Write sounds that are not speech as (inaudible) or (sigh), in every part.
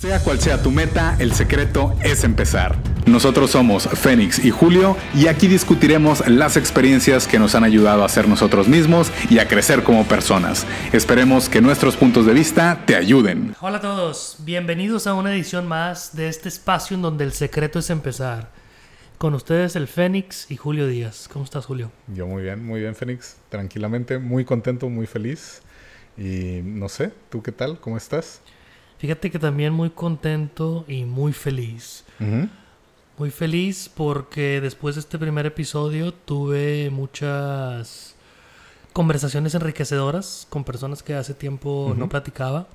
Sea cual sea tu meta, el secreto es empezar. Nosotros somos Fénix y Julio y aquí discutiremos las experiencias que nos han ayudado a ser nosotros mismos y a crecer como personas. Esperemos que nuestros puntos de vista te ayuden. Hola a todos, bienvenidos a una edición más de este espacio en donde el secreto es empezar. Con ustedes el Fénix y Julio Díaz. ¿Cómo estás, Julio? Yo muy bien, muy bien, Fénix. Tranquilamente, muy contento, muy feliz. Y no sé, ¿tú qué tal? ¿Cómo estás? Fíjate que también muy contento y muy feliz. Muy feliz porque después de este primer episodio tuve muchas conversaciones enriquecedoras con personas que hace tiempo no platicaba.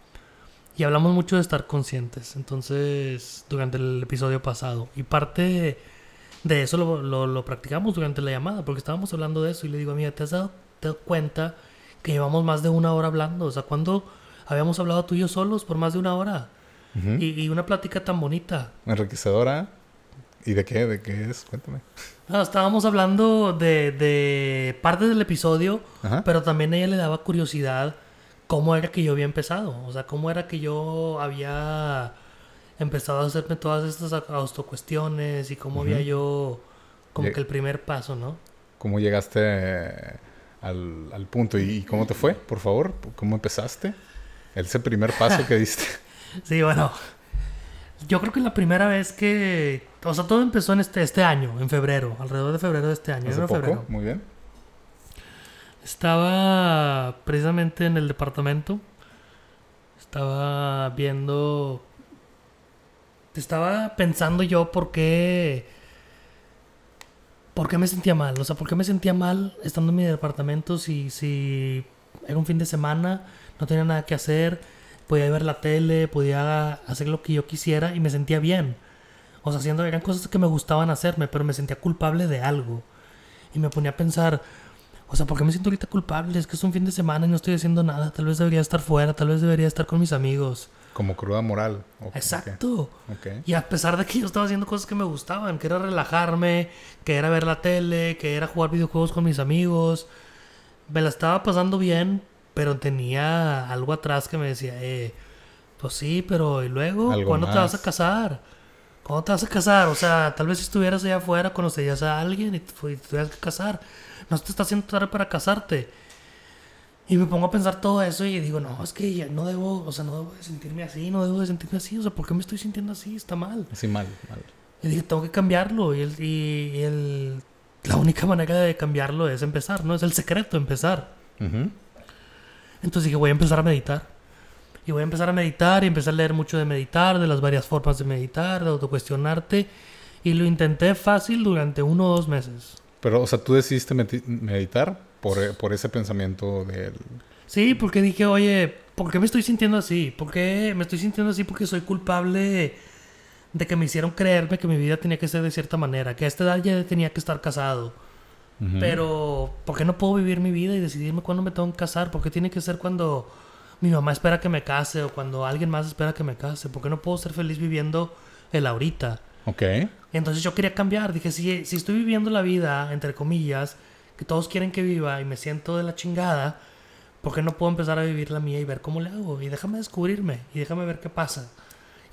Y hablamos mucho de estar conscientes. Entonces, durante el episodio pasado. Y parte de eso lo, lo, practicamos durante la llamada. Porque estábamos hablando de eso. Y le digo, amiga, ¿te has dado, te has dado cuenta que llevamos más de una hora hablando? O sea, cuando habíamos hablado tú y yo solos por más de una hora. y, una plática tan bonita. Enriquecedora. ¿Y de qué? ¿De qué es? Cuéntame. estábamos hablando de, de partes del episodio, pero también a ella le daba curiosidad cómo era que yo había empezado. O sea, cómo era que yo había empezado a hacerme todas estas autocuestiones y cómo había yo como que el primer paso, ¿no? ¿Cómo llegaste al, al punto? ¿Y cómo te fue, por favor? ¿Cómo empezaste? Ese primer paso que diste. (laughs) sí, bueno. Yo creo que la primera vez que... O sea, todo empezó en este, este año, en febrero, alrededor de febrero de este año. ¿Hace poco? Muy bien. Estaba precisamente en el departamento. Estaba viendo... Estaba pensando yo por qué... ¿Por qué me sentía mal? O sea, ¿por qué me sentía mal estando en mi departamento si, si era un fin de semana no tenía nada que hacer, podía ver la tele, podía hacer lo que yo quisiera y me sentía bien. O sea, haciendo, eran cosas que me gustaban hacerme, pero me sentía culpable de algo. Y me ponía a pensar, o sea, ¿por qué me siento ahorita culpable? Es que es un fin de semana y no estoy haciendo nada. Tal vez debería estar fuera, tal vez debería estar con mis amigos. Como cruda moral. Exacto. Y a pesar de que yo estaba haciendo cosas que me gustaban, que era relajarme, que era ver la tele, que era jugar videojuegos con mis amigos, me la estaba pasando bien, pero tenía algo atrás que me decía, eh, pues sí, pero ¿y luego? ¿Cuándo te vas a casar? ¿Cuándo te vas a casar? O sea, tal vez si estuvieras allá afuera, conocerías a alguien y te, tuvieras que casar. No te está haciendo tarde para casarte. Y me pongo a pensar todo eso y digo, no, es que ya no debo, o sea, no debo de sentirme así, no debo de sentirme así, o sea, ¿por qué me estoy sintiendo así? Está mal. Así mal, mal. Y dije, tengo que cambiarlo y, el, y, el, la única manera de cambiarlo es empezar, ¿no? Es el secreto, empezar. Entonces dije, voy a empezar a meditar. Y voy a empezar a meditar y empecé a leer mucho de meditar, de las varias formas de meditar, de autocuestionarte. Y lo intenté fácil durante uno o dos meses. Pero, o sea, tú decidiste meditar por, eh, por ese pensamiento del... Sí, porque dije, oye, ¿por qué me estoy sintiendo así? ¿Por qué me estoy sintiendo así? Porque soy culpable de que me hicieron creerme que mi vida tenía que ser de cierta manera, que a esta edad ya tenía que estar casado, pero, ¿por qué no puedo vivir mi vida y decidirme cuándo me tengo que casar? ¿Por qué tiene que ser cuando mi mamá espera que me case o cuando alguien más espera que me case? ¿Por qué no puedo ser feliz viviendo el ahorita? Ok. Entonces yo quería cambiar. Dije, si, si estoy viviendo la vida, entre comillas, que todos quieren que viva y me siento de la chingada, ¿por qué no puedo empezar a vivir la mía y ver cómo le hago? Y déjame descubrirme y déjame ver qué pasa.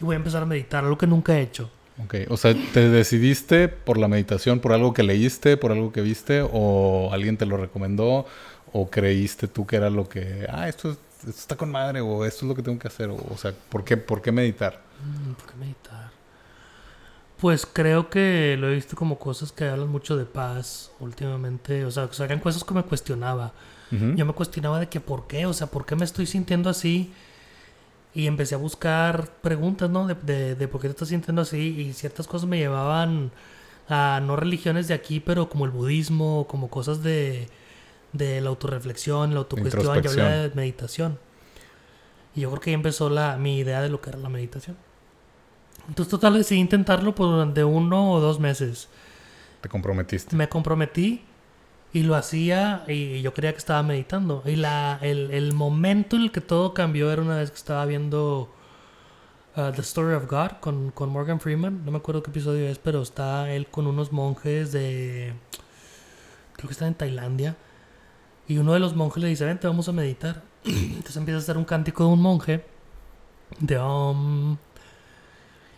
Y voy a empezar a meditar, algo que nunca he hecho. Ok, o sea, ¿te decidiste por la meditación, por algo que leíste, por algo que viste, o alguien te lo recomendó, o creíste tú que era lo que, ah, esto, está con madre, o esto es lo que tengo que hacer, o, sea, ¿por qué, ¿por qué meditar? Mm, ¿Por qué meditar? Pues creo que lo he visto como cosas que hablan mucho de paz últimamente, o sea, que eran cosas que me cuestionaba. Yo me cuestionaba de que por qué, o sea, ¿por qué me estoy sintiendo así? Y empecé a buscar preguntas, ¿no? De, de, por qué te estás sintiendo así. Y ciertas cosas me llevaban a no religiones de aquí, pero como el budismo, como cosas de, de la autorreflexión, la autocuestión. Yo hablaba de meditación. Y yo creo que ahí empezó la, mi idea de lo que era la meditación. Entonces, total, decidí intentarlo por durante uno o dos meses. ¿Te comprometiste? Me comprometí y lo hacía y yo creía que estaba meditando. Y la, el, el, momento en el que todo cambió era una vez que estaba viendo uh, The Story of God con, con, Morgan Freeman. No me acuerdo qué episodio es, pero está él con unos monjes de... Creo que está en Tailandia. Y uno de los monjes le dice, vente, vamos a meditar. (clears throat) Entonces empieza a hacer un cántico de un monje. De... Um,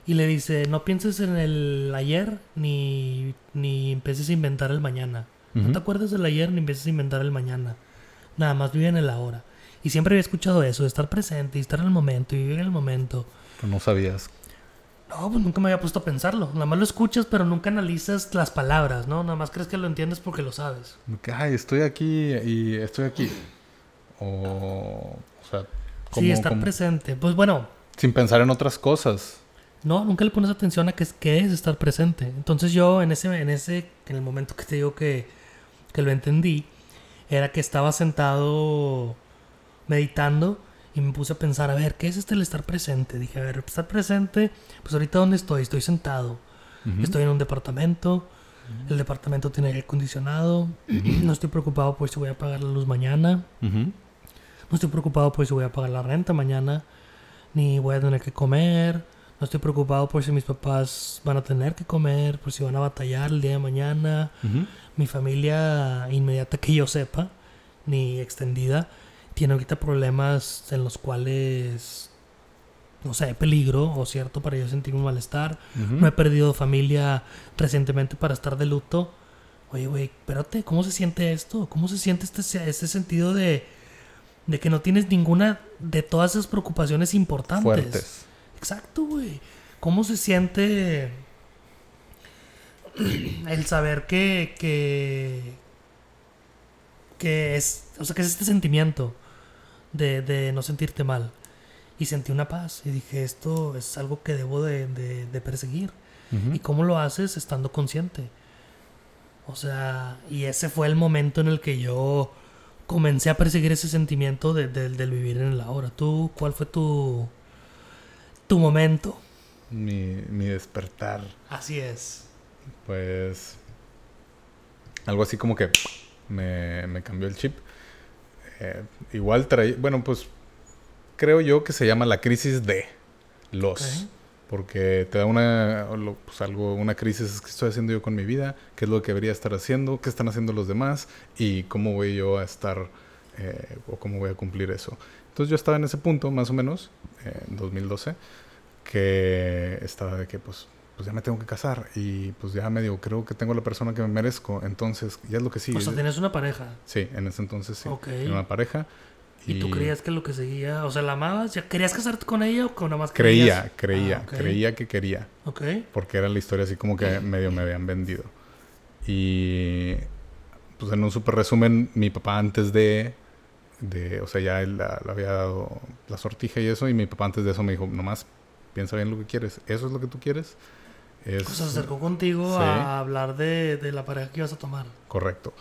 Y le dice, no pienses en el ayer ni, ni empieces a inventar el mañana. No te acuerdes del ayer ni empieces a inventar el mañana. Nada más vive en el ahora. Y siempre había escuchado eso, de estar presente y estar en el momento y vivir en el momento. no sabías. No, pues nunca me había puesto a pensarlo. Nada más lo escuchas, pero nunca analizas las palabras, ¿no? Nada más crees que lo entiendes porque lo sabes. Ay, estoy aquí y estoy aquí. O, o sea, sí, estar presente. Pues bueno. Sin pensar en otras cosas. No, nunca le pones atención a qué es, qué es estar presente. Entonces yo en ese, en ese, en el momento que te digo que, que lo entendí, era que estaba sentado meditando y me puse a pensar, a ver, ¿qué es este el estar presente? Dije, a ver, estar presente, pues ahorita dónde estoy, estoy sentado, estoy en un departamento, el departamento tiene aire acondicionado, no estoy preocupado por si voy a pagar la luz mañana, no estoy preocupado por si voy a pagar la renta mañana, ni voy a tener que comer, no estoy preocupado por si mis papás van a tener que comer, por si van a batallar el día de mañana, mi familia inmediata que yo sepa, ni extendida, tiene ahorita problemas en los cuales, no sé, hay peligro o cierto para yo sentir un malestar. No he perdido familia recientemente para estar de luto. Oye, güey, espérate, ¿cómo se siente esto? ¿Cómo se siente este, este sentido de, de que no tienes ninguna de todas esas preocupaciones importantes? Fuertes. Exacto, güey. ¿Cómo se siente el saber que, que, que es, o sea, que es este sentimiento de, de, no sentirte mal. Y sentí una paz y dije, esto es algo que debo de, de, perseguir. ¿Y cómo lo haces estando consciente? O sea, y ese fue el momento en el que yo comencé a perseguir ese sentimiento de, del vivir en el ahora. ¿Tú cuál fue tu, tu momento? Mi, mi despertar. Así es. Pues algo así como que me, me cambió el chip. Eh, igual trae, bueno, pues creo yo que se llama la crisis de los. Porque te da una, pues algo, una crisis, que estoy haciendo yo con mi vida? ¿Qué es lo que debería estar haciendo? ¿Qué están haciendo los demás? ¿Y cómo voy yo a estar eh, o cómo voy a cumplir eso? Entonces yo estaba en ese punto, más o menos, en 2012, que estaba de que, pues, pues ya me tengo que casar y pues ya medio creo que tengo la persona que me merezco, entonces ya es lo que sigue. O sea, tienes una pareja. Sí, en ese entonces sí. una pareja. Y... tú creías que lo que seguía, o sea, la amabas? ¿Ya ¿Querías casarte con ella o con nada más Creía, creía, ah, creía que quería. Ok. Porque era la historia así como que (laughs) medio me habían vendido. Y pues en un super resumen, mi papá antes de, de o sea, ya él le había dado la sortija y eso, y mi papá antes de eso me dijo, nomás piensa bien lo que quieres, ¿eso es lo que tú quieres? Es, se acercó contigo a hablar de, de, la pareja que ibas a tomar. Correcto.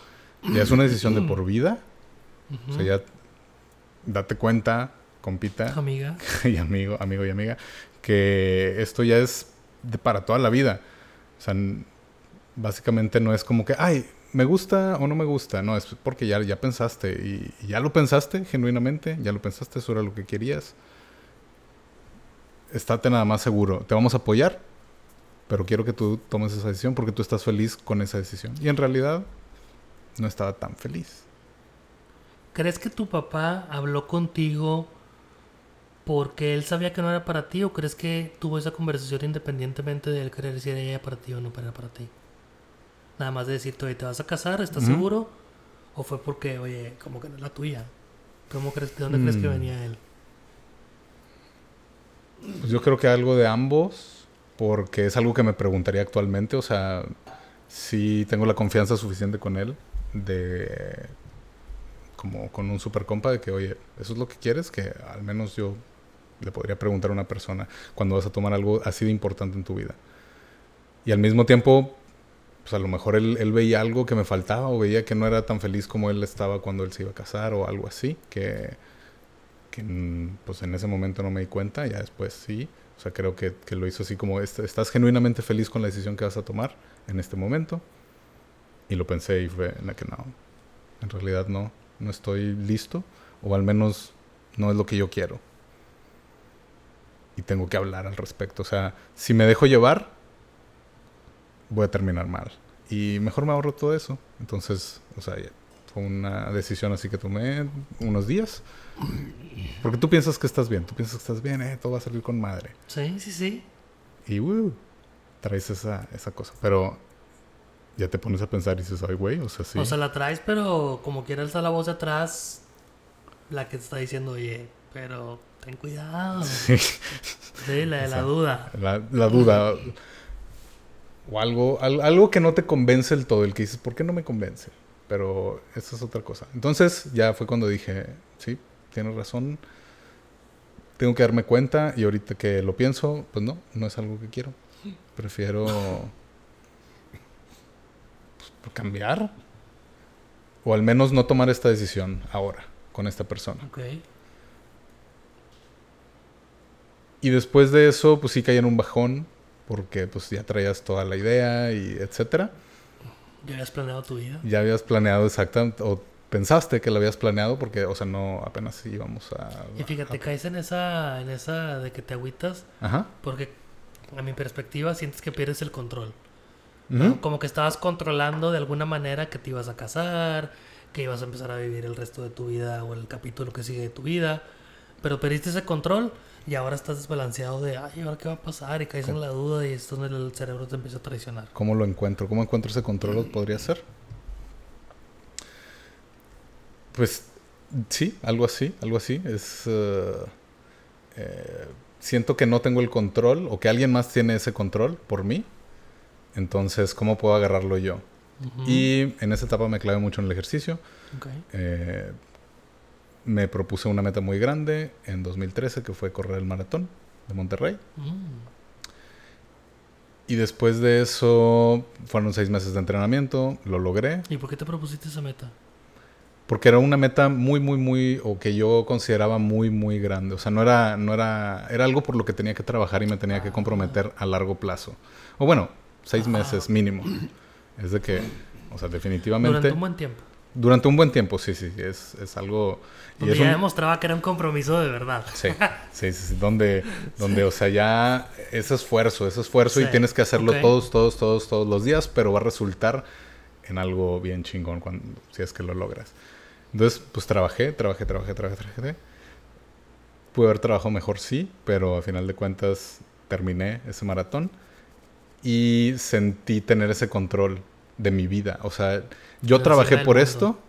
Ya es una decisión de (clears throat) por vida. O sea, ya date cuenta, compita. Amiga. (laughs) y amigo, amigo y amiga, que esto ya es de para toda la vida. O sea, básicamente no es como que, ay, me gusta o no me gusta. No, es porque ya, ya pensaste y, y ya lo pensaste genuinamente, ya lo pensaste, eso era lo que querías. Estate nada más seguro. Te vamos a apoyar, pero quiero que tú tomes esa decisión porque tú estás feliz con esa decisión. Y en realidad no estaba tan feliz. ¿Crees que tu papá habló contigo porque él sabía que no era para ti o crees que tuvo esa conversación independientemente de él querer si era ella para ti o no era para ti? Nada más de decirte, oye, ¿te vas a casar? ¿Estás seguro? ¿O fue porque, oye, como que no es la tuya? ¿Cómo crees, ¿De dónde crees que mm. venía él? Pues yo creo que algo de ambos porque es algo que me preguntaría actualmente, o sea, si tengo la confianza suficiente con él de como con un super compa de que, oye, eso es lo que quieres, que al menos yo le podría preguntar a una persona cuando vas a tomar algo así de importante en tu vida. Y al mismo tiempo, pues a lo mejor él, él, veía algo que me faltaba o veía que no era tan feliz como él estaba cuando él se iba a casar o algo así, que, que pues en ese momento no me di cuenta, ya después sí. O sea, creo que, lo hizo así como, estás genuinamente feliz con la decisión que vas a tomar en este momento. Y lo pensé y fue en la que no, en realidad no, no estoy listo, o al menos no es lo que yo quiero. Y tengo que hablar al respecto. O sea, si me dejo llevar, voy a terminar mal. Y mejor me ahorro todo eso. Entonces, o sea, fue una decisión así que tomé unos días porque tú piensas que estás bien, tú piensas que estás bien, eh, todo va a salir con madre. Sí, sí, sí. Y uh, traes esa, esa cosa. Pero ya te pones a pensar y dices, ay, güey, o sea, sí. O sea, la traes, pero como quiera está la voz de atrás, la que te está diciendo, oye, pero ten cuidado. Sí. Sí, la de la duda. La, la duda. O algo, al- algo que no te convence el todo, el que dices, ¿por qué no me convence? Pero esa es otra cosa. Entonces ya fue cuando dije, sí, tienes razón. Tengo que darme cuenta y ahorita que lo pienso, pues no, no es algo que quiero. Prefiero pues, cambiar. O al menos no tomar esta decisión ahora con esta persona. Y después de eso, pues sí caí en un bajón, porque pues ya traías toda la idea y etcétera. ¿Ya habías planeado tu vida? Ya habías planeado exactamente, o pensaste que lo habías planeado, porque, o sea, no apenas íbamos a... Y fíjate, a- caes en esa, en esa de que te agüitas, Ajá. porque a mi perspectiva sientes que pierdes el control. Como que estabas controlando de alguna manera que te ibas a casar, que ibas a empezar a vivir el resto de tu vida o el capítulo que sigue de tu vida, pero perdiste ese control y ahora estás desbalanceado de, ay, ¿ahora qué va a pasar? Y caes en la duda y es donde el cerebro te empieza a traicionar. ¿Cómo lo encuentro? ¿Cómo encuentro ese control? ¿Podría ser? Pues sí, algo así, algo así. Es... eh, eh, siento que no tengo el control o que alguien más tiene ese control por mí. Entonces, ¿cómo puedo agarrarlo yo? Ujú. Y en esa etapa me clavé mucho en el ejercicio. Ok. Eh, me propuse una meta muy grande en 2013 que fue correr el maratón de Monterrey. Mm. Y después de eso fueron seis meses de entrenamiento, lo logré. ¿Y por qué te propusiste esa meta? Porque era una meta muy, muy, muy, o que yo consideraba muy, muy grande. O sea, no era, no era, era algo por lo que tenía que trabajar y me tenía que comprometer a largo plazo. O bueno, seis meses mínimo. Es de que, o sea, definitivamente... Durante un buen tiempo. Durante un buen tiempo, sí, sí, es, es algo... Y Donde es ya un- demostraba que era un compromiso de verdad. Sí, (laughs) sí, sí, sí, donde, donde, o sea, ya ese esfuerzo, ese esfuerzo y Sí, tienes que hacerlo ok. todos, todos, todos, todos los días, pero va a resultar en algo bien chingón cuando, si es que lo logras. Entonces, pues trabajé, trabajé, trabajé, trabajé, trabajé. Pude haber trabajado mejor, sí, pero a final de cuentas terminé ese maratón y sentí tener ese control de mi vida. O sea, yo trabajé por mundo. esto.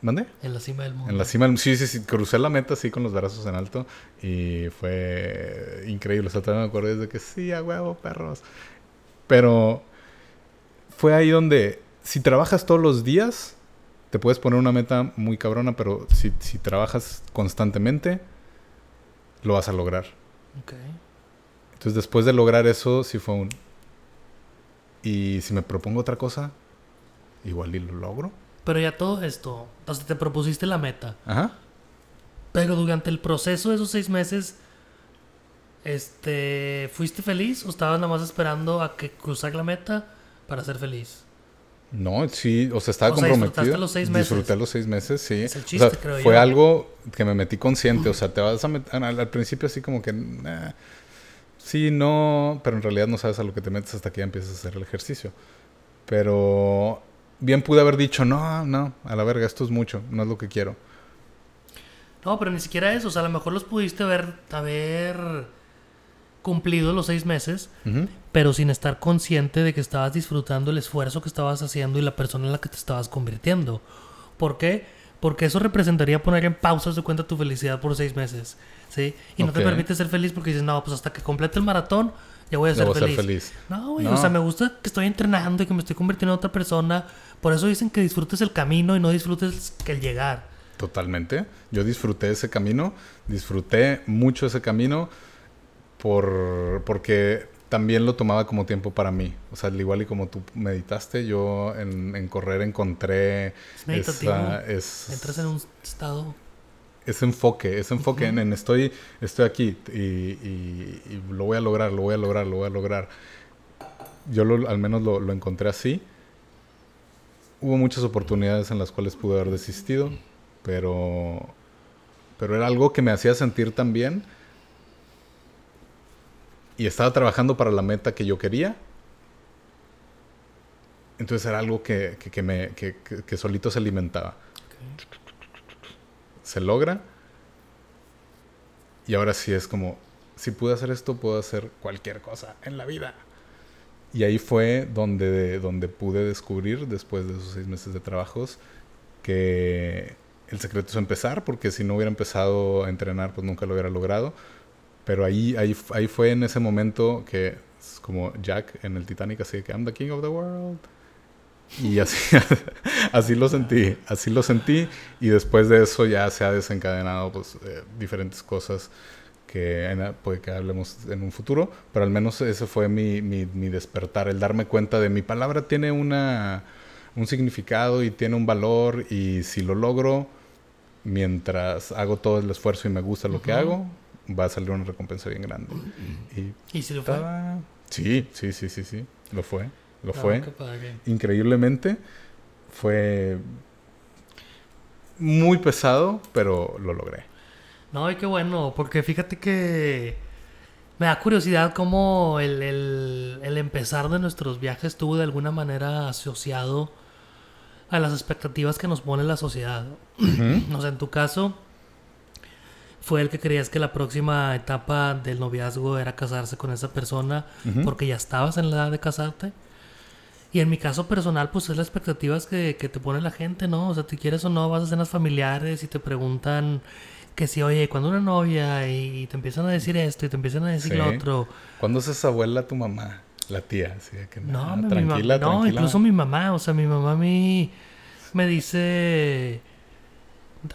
¿Mande? En la cima del mundo. En la cima, del- sí, sí, sí, crucé la meta así con los brazos en alto y fue increíble. O sea, todavía me acuerdo desde que sí, a huevo, perros. Pero fue ahí donde, si trabajas todos los días, te puedes poner una meta muy cabrona, pero si, si trabajas constantemente, lo vas a lograr. Ok. Entonces, después de lograr eso, sí fue un. Y si me propongo otra cosa, igual y lo logro. Pero ya todo esto, o sea, te propusiste la meta. Ajá. Pero durante el proceso de esos seis meses, este, ¿fuiste feliz o estabas nada más esperando a que cruzar la meta para ser feliz? No, sí, o sea, estaba O sea, comprometido. disfrutaste los seis meses. Disfruté los seis meses, sí. Es el O chiste, sea, creo fue yo. algo que me metí consciente. O sea, te vas a meter al, al principio así como que. nah, sí, no, pero en realidad no sabes a lo que te metes hasta que ya empiezas a hacer el ejercicio. Pero bien pude haber dicho, no, no, a la verga, esto es mucho, no es lo que quiero. No, pero ni siquiera eso. O sea, a lo mejor los pudiste haber, haber cumplido los seis meses, pero sin estar consciente de que estabas disfrutando el esfuerzo que estabas haciendo y la persona en la que te estabas convirtiendo. ¿Por qué? Porque eso representaría poner en pausa de cuenta tu felicidad por seis meses. ¿Sí? Y no te permite ser feliz porque dices, no, pues hasta que complete el maratón, ya voy a ser voy a ser feliz. feliz. No, güey, No. o sea, me gusta que estoy entrenando y que me estoy convirtiendo en otra persona. Por eso dicen que disfrutes el camino y no disfrutes que el llegar. Totalmente. Yo disfruté ese camino, disfruté mucho ese camino por, porque también lo tomaba como tiempo para mí. O sea, al igual y como tú meditaste, yo en, en correr encontré Es meditativo. esa, es, Entras en un estado. ese enfoque, ese enfoque en, en estoy, estoy aquí y, y- y lo voy a lograr, lo voy a lograr, lo voy a lograr. Yo lo- al menos lo, lo encontré así. Hubo muchas oportunidades en las cuales pude haber desistido, pero, pero era algo que me hacía sentir tan bien. Y estaba trabajando para la meta que yo quería. Entonces era algo que, que- que me, que- que- que solito se alimentaba se logra. Y ahora sí es como, si pude hacer esto, puedo hacer cualquier cosa en la vida. Y ahí fue donde, donde pude descubrir, después de esos seis meses de trabajos, que el secreto es empezar, porque si no hubiera empezado a entrenar, pues nunca lo hubiera logrado. Pero ahí, ahí, ahí fue en ese momento que es como Jack en el Titanic, así que I'm the king of the world. Y (laughs) así, (laughs) así lo sentí, así lo sentí. Y después de eso ya se ha desencadenado pues, eh, diferentes cosas que puede que hablemos en un futuro, pero al menos ese fue mi, mi, mi, despertar, el darme cuenta de mi palabra tiene una, un significado y tiene un valor y si lo logro, mientras hago todo el esfuerzo y me gusta lo que hago, va a salir una recompensa bien grande. Y, ¿Y si lo fue? Sí, sí, sí, sí, sí, lo fue, lo fue. Increíblemente fue muy pesado, pero lo logré. No, y qué bueno, porque fíjate que me da curiosidad cómo el, el, empezar de nuestros viajes estuvo de alguna manera asociado a las expectativas que nos pone la sociedad. (clears throat) O sea, en tu caso, fue el que creías que la próxima etapa del noviazgo era casarse con esa persona porque ya estabas en la edad de casarte. Y en mi caso personal, pues es las expectativas que, que te pone la gente, ¿no? O sea, si quieres o no, vas a cenas familiares y te preguntan que si, oye, cuando una novia y, te empiezan a decir esto y te empiezan a decir lo otro. ¿Cuándo es abuela tu mamá? La tía, así que no, tranquila, no, incluso mi mamá, o sea, mi mamá a mí me dice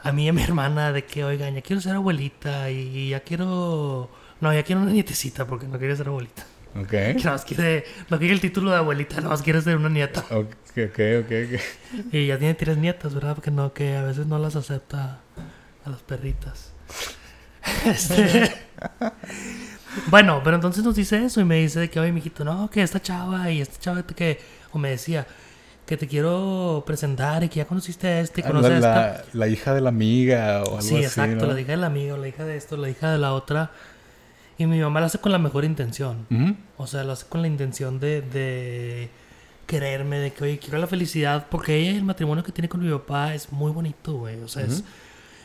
a mí y a mi hermana de que, oigan, ya quiero ser abuelita y, ya quiero, no, ya quiero una nietecita porque no quiere ser abuelita. Ok. (laughs) Que nada más quiere, no quiere el título de abuelita, nada más quiere ser una nieta. Ok, ok, ok. Y ya tiene tres nietas, ¿verdad? Porque no, que a veces no las acepta a las perritas. (laughs) Este, (laughs) bueno, pero entonces nos dice eso y me dice que, oye, mijito, no, que esta chava y esta chava que, o me decía, que te quiero presentar y que ya conociste a este y ah, conoces la, a esta. La, hija de la amiga o algo sí, así. Sí, exacto, la hija del amigo, la hija de esto, la hija de la otra. Y mi mamá lo hace con la mejor intención. O sea, lo hace con la intención de, de quererme, de que, oye, quiero la felicidad, porque ella el matrimonio que tiene con mi papá es muy bonito, güey. O sea, es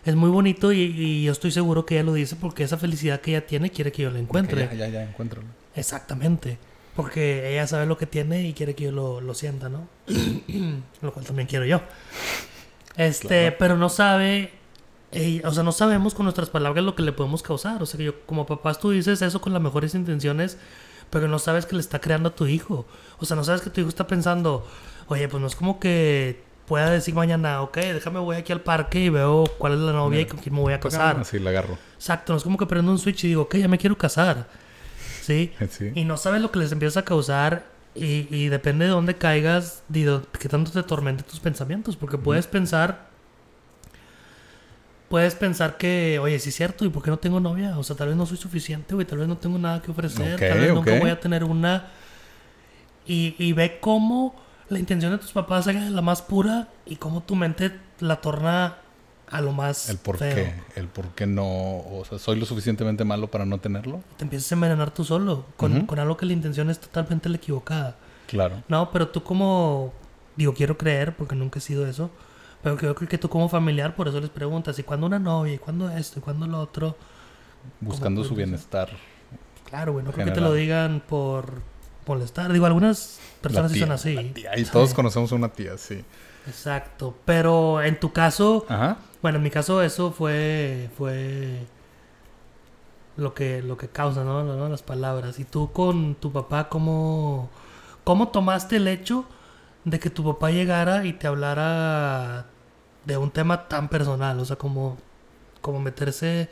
es muy bonito y, yo estoy seguro que ella lo dice porque esa felicidad que ella tiene quiere que yo la encuentre. ya, ya, ya, encuentro. Exactamente. Porque ella sabe lo que tiene y quiere que yo lo, lo sienta, ¿no? (clears throat) lo cual también quiero yo. Este, pero no sabe, o sea, no sabemos con nuestras palabras lo que le podemos causar. O sea, que yo, como papás, tú dices eso con las mejores intenciones, pero no sabes que le está creando a tu hijo. O sea, no sabes que tu hijo está pensando, oye, pues no es como que pueda decir mañana, ok, déjame voy aquí al parque y veo cuál es la novia y con quién me voy a casar. Así la agarro. Exacto, no es como que prendo un switch y digo, ok, ya me quiero casar. ¿Sí? Y no sabes lo que les empieza a causar y, y depende de dónde caigas, qué tanto te tormente tus pensamientos, porque puedes pensar, puedes pensar que, oye, sí es cierto, ¿y por qué no tengo novia? O sea, tal vez no soy suficiente, güey, tal vez no tengo nada que ofrecer, tal vez nunca voy a tener una. Y, y ve cómo la intención de tus papás era la más pura y cómo tu mente la torna a lo más el por qué el por qué no o sea soy lo suficientemente malo para no tenerlo te empiezas a envenenar tú solo con, con algo que la intención es totalmente la equivocada. Claro. No pero tú como digo quiero creer porque nunca he sido eso pero creo que tú como familiar por eso les preguntas y cuándo una novia y cuándo esto y cuándo lo otro buscando su bienestar claro bueno creo que te lo digan por molestar. Digo, algunas personas son así. y todos conocemos a una tía, sí. Exacto. Pero en tu caso, bueno, en mi caso eso fue fue lo que lo que causa, ¿no? Las palabras. Y tú con tu papá cómo cómo tomaste el hecho de que tu papá llegara y te hablara de un tema tan personal, o sea, como como meterse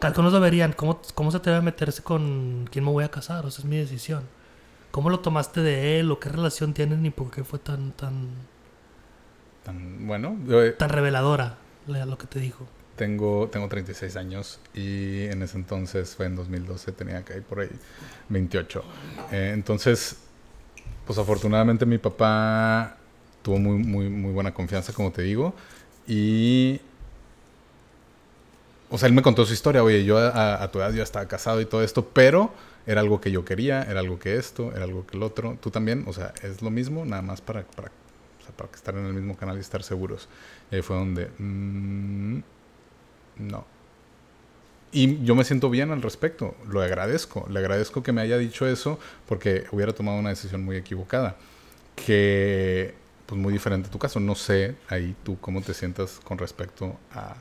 algunos lo verían, ¿cómo, ¿cómo se te a meterse con quién me voy a casar? O sea, es mi decisión. ¿Cómo lo tomaste de él o qué relación tienen y por qué fue tan tan tan bueno, tan reveladora lo que te dijo? Tengo tengo 36 años y en ese entonces fue en 2012 tenía que ir por ahí 28. Eh, entonces pues afortunadamente mi papá tuvo muy muy muy buena confianza como te digo y o sea, él me contó su historia, oye, yo a, a tu edad ya estaba casado y todo esto, pero era algo que yo quería, era algo que esto, era algo que el otro. Tú también, o sea, es lo mismo, nada más para, para, o sea, para estar en el mismo canal y estar seguros. Y ahí fue donde, mm, no. Y yo me siento bien al respecto, lo agradezco, le agradezco que me haya dicho eso porque hubiera tomado una decisión muy equivocada, que pues muy diferente a tu caso, no sé ahí tú cómo te sientas con respecto a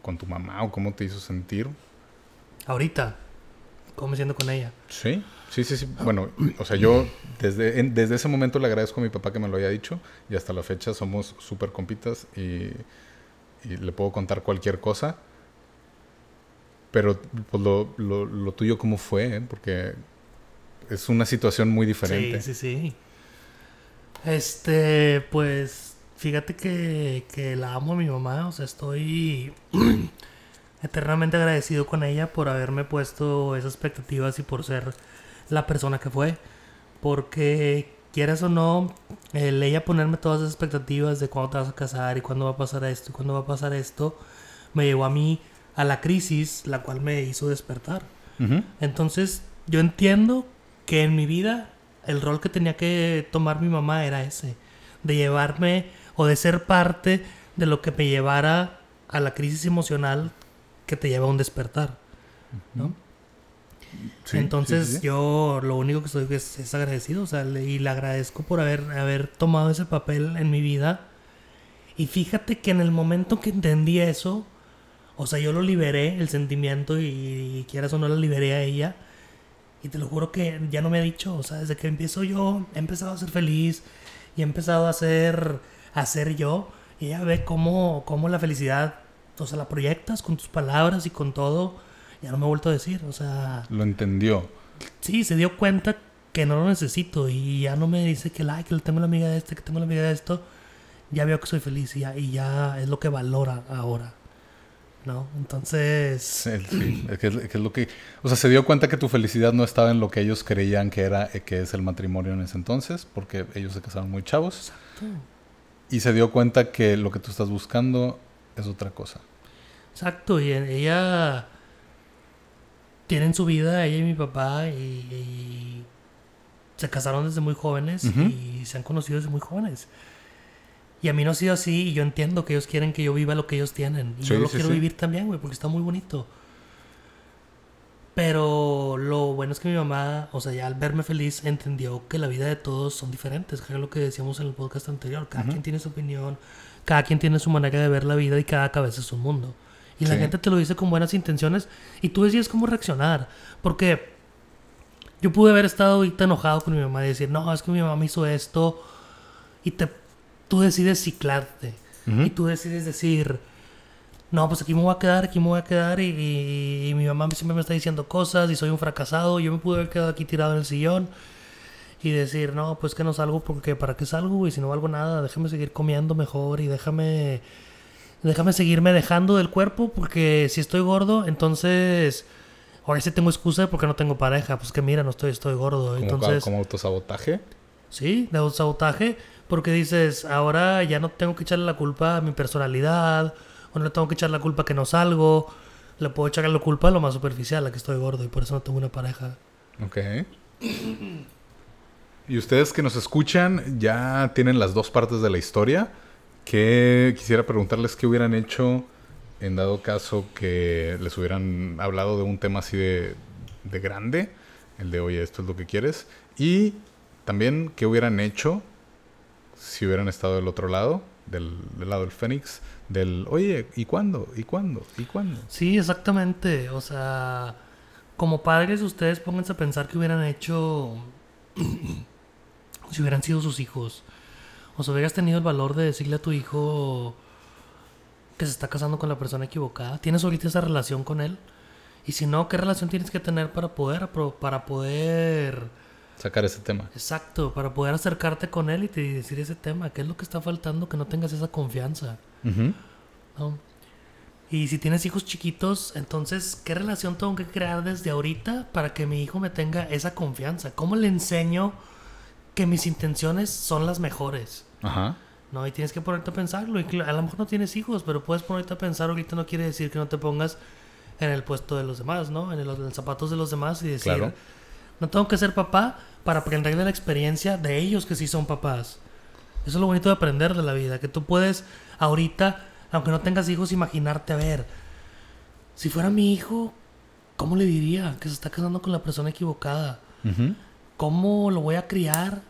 con tu mamá o cómo te hizo sentir. Ahorita, ¿cómo me siento con ella? Sí, sí, sí, sí. Bueno, o sea, yo desde, desde ese momento le agradezco a mi papá que me lo haya dicho y hasta la fecha somos súper compitas y, le puedo contar cualquier cosa pero pues, lo, lo, lo tuyo, ¿cómo fue? Porque es una situación muy diferente. Sí, sí, sí. Este, pues, fíjate que, que la amo a mi mamá. O sea, estoy (clears throat) eternamente agradecido con ella por haberme puesto esas expectativas y por ser la persona que fue. Porque, quieras o no, el ella ponerme todas esas expectativas de cuándo te vas a casar y cuándo va a pasar esto y cuándo va a pasar esto, me llevó a mí a la crisis, la cual me hizo despertar. Entonces, yo entiendo que en mi vida el rol que tenía que tomar mi mamá era ese, de llevarme o de ser parte de lo que me llevara a la crisis emocional que te lleva a un despertar. ¿no? Entonces yo lo único que estoy es, es agradecido, o sea, y le agradezco por haber, haber tomado ese papel en mi vida. Y fíjate que en el momento que entendí eso, o sea, yo lo liberé, el sentimiento, y, quieras o no la liberé a ella. Y te lo juro que ya no me ha dicho, o sea, desde que empiezo yo, he empezado a ser feliz y he empezado a ser, a ser yo. Y ella ve cómo, cómo la felicidad, o sea, la proyectas con tus palabras y con todo. Ya no me ha vuelto a decir, o sea... Lo entendió. Sí, se dio cuenta que no lo necesito y ya no me dice que, like, que tengo la amiga de este, que tengo la amiga de esto. Ya veo que soy feliz y ya, y ya es lo que valora ahora. ¿no? Entonces... Sí, es que, es lo que... O sea, se dio cuenta que tu felicidad no estaba en lo que ellos creían que era, eh, que es el matrimonio en ese entonces, porque ellos se casaron muy chavos. Exacto. Y se dio cuenta que lo que tú estás buscando es otra cosa. Exacto, y ella... Tienen su vida, ella y mi papá, y, se casaron desde muy jóvenes y se han conocido desde muy jóvenes. Y a mí no ha sido así y yo entiendo que ellos quieren que yo viva lo que ellos tienen. Y yo lo quiero vivir también, güey, porque está muy bonito. Pero lo bueno es que mi mamá, o sea, ya al verme feliz, entendió que la vida de todos son diferentes, que es lo que decíamos en el podcast anterior. Cada quien tiene su opinión, cada quien tiene su manera de ver la vida y cada cabeza es un mundo. Y la gente te lo dice con buenas intenciones y tú decides cómo reaccionar. Porque yo pude haber estado ahorita enojado con mi mamá y decir, no, es que mi mamá me hizo esto. Y te tú decides ciclarte. Y tú decides decir, no, pues aquí me voy a quedar, aquí me voy a quedar. Y, mi mamá siempre me está diciendo cosas y soy un fracasado. Yo me pude haber quedado aquí tirado en el sillón y decir, no, pues que no salgo porque para qué salgo, y si no valgo nada, déjame seguir comiendo mejor y déjame déjame seguirme dejando del cuerpo porque si estoy gordo, entonces ahora sí tengo excusa porque no tengo pareja, pues que mira, no estoy estoy gordo, entonces como autosabotaje. Sí, de autosabotaje porque dices, ahora ya no tengo que echarle la culpa a mi personalidad, o no le tengo que echar la culpa que no salgo, le puedo echarle la culpa a lo más superficial, a que estoy gordo y por eso no tengo una pareja. Ok. y ustedes que nos escuchan ya tienen las dos partes de la historia. Que quisiera preguntarles qué hubieran hecho en dado caso que les hubieran hablado de un tema así de, de grande, el de oye, esto es lo que quieres. Y también qué hubieran hecho si hubieran estado del otro lado, del, lado del Fénix, del, oye, ¿y cuándo? ¿Y cuándo? ¿Y cuándo? Sí, exactamente. O sea, como padres ustedes pónganse a pensar que hubieran hecho (clears throat) si hubieran sido sus hijos. O sea, hubieras tenido el valor de decirle a tu hijo que se está casando con la persona equivocada. ¿Tienes ahorita esa relación con él? Y si no, ¿qué relación tienes que tener para poder, para poder sacar ese tema. Exacto, para poder acercarte con él y te decir ese tema, qué es lo que está faltando, que no tengas esa confianza. Y si tienes hijos chiquitos, entonces, ¿qué relación tengo que crear desde ahorita para que mi hijo me tenga esa confianza? ¿Cómo le enseño que mis intenciones son las mejores? Ajá. No, y tienes que ponerte a pensarlo. Y a lo mejor no tienes hijos, pero puedes ponerte a pensar ahorita no quiere decir que no te pongas en el puesto de los demás, ¿no? En, el, los zapatos de los demás y decir, no tengo que ser papá, para aprender de la experiencia de ellos que sí son papás. Eso es lo bonito de aprender de la vida, que tú puedes ahorita, aunque no tengas hijos, imaginarte, a ver, si fuera mi hijo, ¿cómo le diría que se está casando con la persona equivocada? ¿Cómo lo voy a criar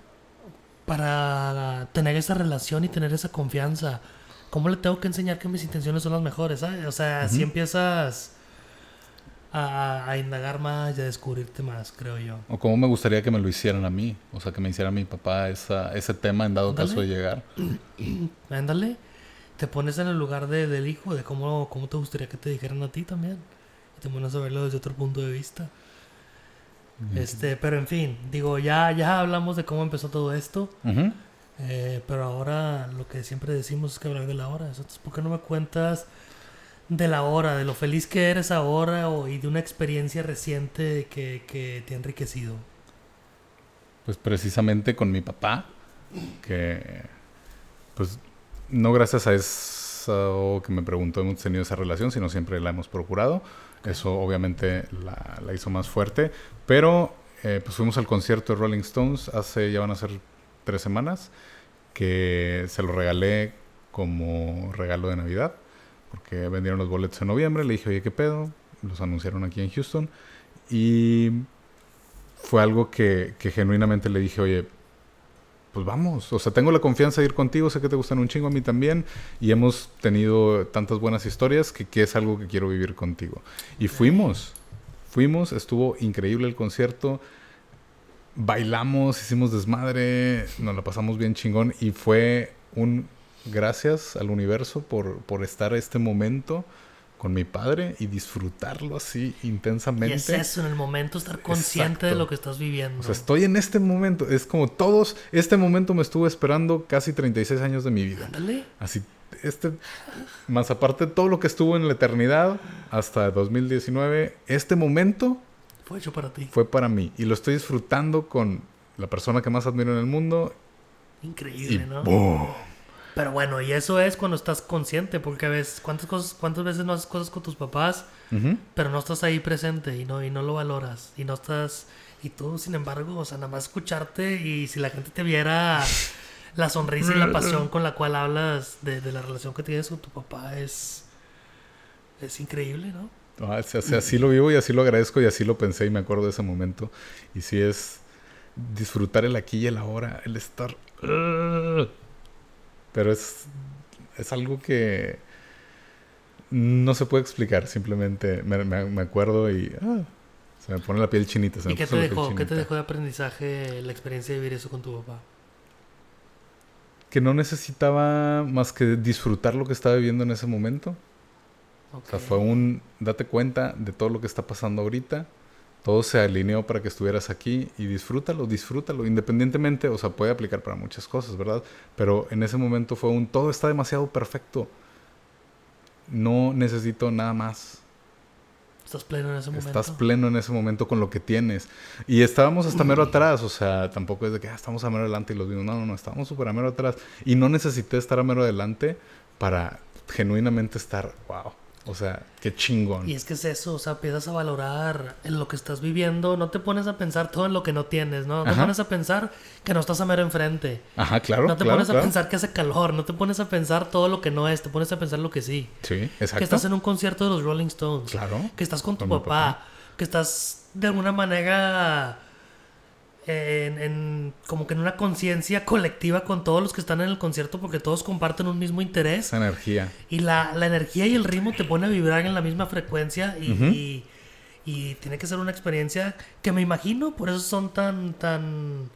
para tener esa relación y tener esa confianza? ¿Cómo le tengo que enseñar que mis intenciones son las mejores? ¿sabes? O sea, si empiezas a, a indagar más y a descubrirte más, creo yo. O cómo me gustaría que me lo hicieran a mí. O sea, que me hiciera mi papá esa, ese tema en dado Ándale. caso de llegar. (clears throat) Ándale, te pones en el lugar de- del hijo, de cómo, cómo te gustaría que te dijeran a ti también. Y te pones a verlo desde otro punto de vista. Este, pero en fin, digo, ya, ya hablamos de cómo empezó todo esto. Eh, pero ahora lo que siempre decimos es que hablar de la hora. Entonces, ¿por qué no me cuentas de la hora, de lo feliz que eres ahora o, y de una experiencia reciente que, que te ha enriquecido? Pues precisamente con mi papá, que pues no gracias a eso que me preguntó hemos tenido esa relación, sino siempre la hemos procurado. Eso obviamente la, hizo más fuerte. Pero eh, pues fuimos al concierto de Rolling Stones hace ya van a ser tres semanas, que se lo regalé como regalo de Navidad, porque vendieron los boletos en noviembre. Le dije, oye, ¿qué pedo? Los anunciaron aquí en Houston. Y fue algo que, que genuinamente le dije, oye, pues vamos, o sea, tengo la confianza de ir contigo, sé que te gustan un chingo a mí también, y hemos tenido tantas buenas historias que, que es algo que quiero vivir contigo. Y fuimos, fuimos, estuvo increíble el concierto, bailamos, hicimos desmadre, nos la pasamos bien chingón, y fue un gracias al universo por, por estar este momento con mi padre y disfrutarlo así intensamente. Y es eso, en el momento estar consciente de Exacto. lo que estás viviendo. O sea, estoy en este momento. Es como todos. Este momento me estuvo esperando casi 36 años de mi vida. Ándale. Así, este. Más aparte de todo lo que estuvo en la eternidad hasta 2019, este momento Fue hecho para ti. fue para mí. Y lo estoy disfrutando con la persona que más admiro en el mundo. Y Increíble, ¿no? ¡boom! Pero bueno, y eso es cuando estás consciente, porque a veces, ¿cuántas, cosas, cuántas veces no haces cosas con tus papás, pero no estás ahí presente y no, y no lo valoras? Y no estás. Y tú, sin embargo, o sea, nada más escucharte y si la gente te viera la sonrisa y la pasión con la cual hablas de, de la relación que tienes con tu papá es. Es increíble, ¿no? Ah, o sea, así lo vivo y así lo agradezco y así lo pensé y me acuerdo de ese momento. Y sí es disfrutar el aquí y el ahora, el estar... ¡Ugh! Pero es, es algo que no se puede explicar, simplemente me, me- me acuerdo y ah, se me pone la piel chinita. Se ¿Y me qué te dejó? ¿Qué te dejó de aprendizaje la experiencia de vivir eso con tu papá? Que no necesitaba más que disfrutar lo que estaba viviendo en ese momento. O sea, fue un date cuenta de todo lo que está pasando ahorita. Todo se alineó para que estuvieras aquí y disfrútalo, disfrútalo, independientemente, o sea, puede aplicar para muchas cosas, ¿verdad? Pero en ese momento fue un todo está demasiado perfecto. No necesito nada más. Estás pleno en ese momento. Estás pleno en ese momento con lo que tienes. Y estábamos hasta mero atrás, o sea, tampoco es de que ah, estamos a mero adelante y los vimos. No, no, no, estábamos súper a mero atrás. Y no necesité estar a mero adelante para genuinamente estar, wow. O sea, qué chingón. Y es que es eso, o sea, empiezas a valorar en lo que estás viviendo, no te pones a pensar todo en lo que no tienes, ¿no? No te Ajá. pones a pensar que no estás a mero enfrente. Ajá, claro. no te claro, pones a claro. pensar que hace calor, no te pones a pensar todo lo que no es, te pones a pensar lo que sí. Sí, exacto. Que estás en un concierto de los Rolling Stones. Claro. Que estás con tu Con papá, Que estás de alguna manera en, en- como que en una conciencia colectiva con todos los que están en el concierto porque todos comparten un mismo interés. Esa energía. Y la, la energía y el ritmo te pone a vibrar en la misma frecuencia y, y- y tiene que ser una experiencia que me imagino, por eso son tan, tan...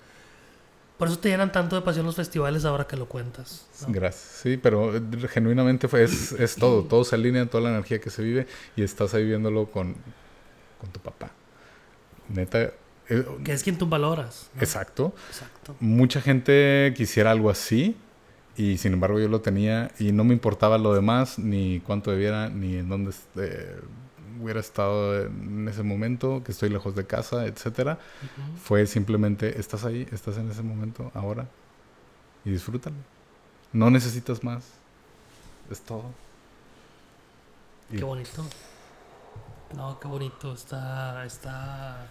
Por eso te llenan tanto de pasión los festivales ahora que lo cuentas. ¿no? Gracias. Sí, pero eh, genuinamente fue, es, es (clears throat) todo. Todo se alinea, toda la energía que se vive y estás ahí viéndolo con, con tu papá. Neta. Eh, Que es quien tú valoras. ¿no? exacto. Exacto. Mucha gente quisiera algo así y sin embargo yo lo tenía y no me importaba lo demás, ni cuánto debiera, ni en dónde eh, hubiera estado en ese momento, que estoy lejos de casa, etcétera. Fue simplemente, estás ahí, estás en ese momento, ahora, y disfrútalo. No necesitas más. Es todo. Y Qué bonito. No, qué bonito. Está, está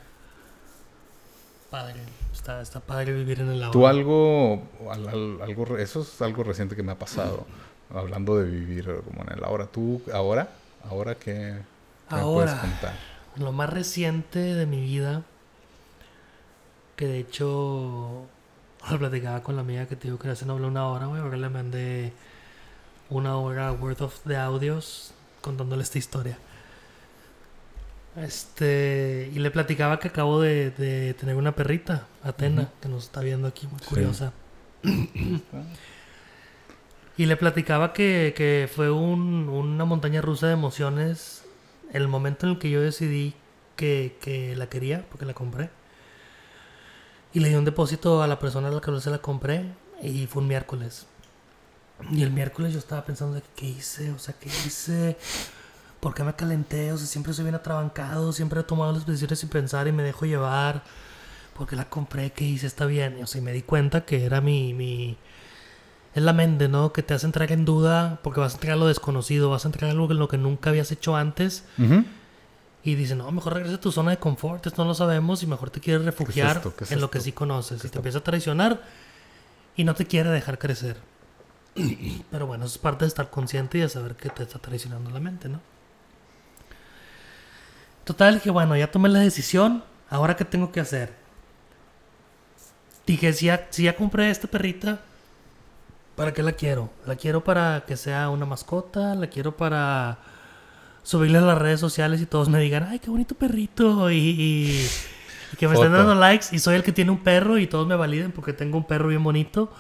padre. Está, está padre vivir en el ahora. tú algo, al- al- algo, eso es algo reciente que me ha pasado. Hablando de vivir como en el ahora. ¿Tú ahora? ¿Ahora qué, me Ahora. puedes contar? Lo más reciente de mi vida, que de hecho lo platicaba con la amiga que te digo que no hablé una hora, güey, porque le mandé una hora worth of de audios contándole esta historia. Este, y le platicaba que acabo de, de tener una perrita, Atena, que nos está viendo aquí, muy Sí. curiosa. (coughs) Y le platicaba que, que fue un- una montaña rusa de emociones el momento en el que yo decidí que, que la quería, porque la compré. Y le di un depósito a la persona a la que se la compré y fue un miércoles. Y el miércoles yo estaba pensando qué hice, o sea, qué hice, por qué me calenté, o sea, siempre soy bien atrabancado, siempre he tomado las decisiones sin pensar y me dejo llevar, porque la compré, qué hice, está bien. O sea, y me di cuenta que era mi, mi, es la mente, ¿no? Que te hace entrar en duda porque vas a entrar a lo desconocido, vas a entrar a algo en lo que nunca habías hecho antes y dice, no, mejor regresa a tu zona de confort, esto no lo sabemos y mejor te quieres refugiar en lo que sí conoces y te empieza a traicionar y no te quiere dejar crecer. (clears throat) Pero bueno, eso es parte de estar consciente y de saber que te está traicionando la mente, ¿no? Total, dije, bueno, ya tomé la decisión, ahora qué tengo que hacer. Dije, si ya, si ya compré esta perrita, ¿para qué la quiero? La quiero para que sea una mascota, la quiero para subirle a las redes sociales y todos me digan, ay, qué bonito perrito, y, y- y que me estén dando likes y soy el que tiene un perro y todos me validen porque tengo un perro bien bonito.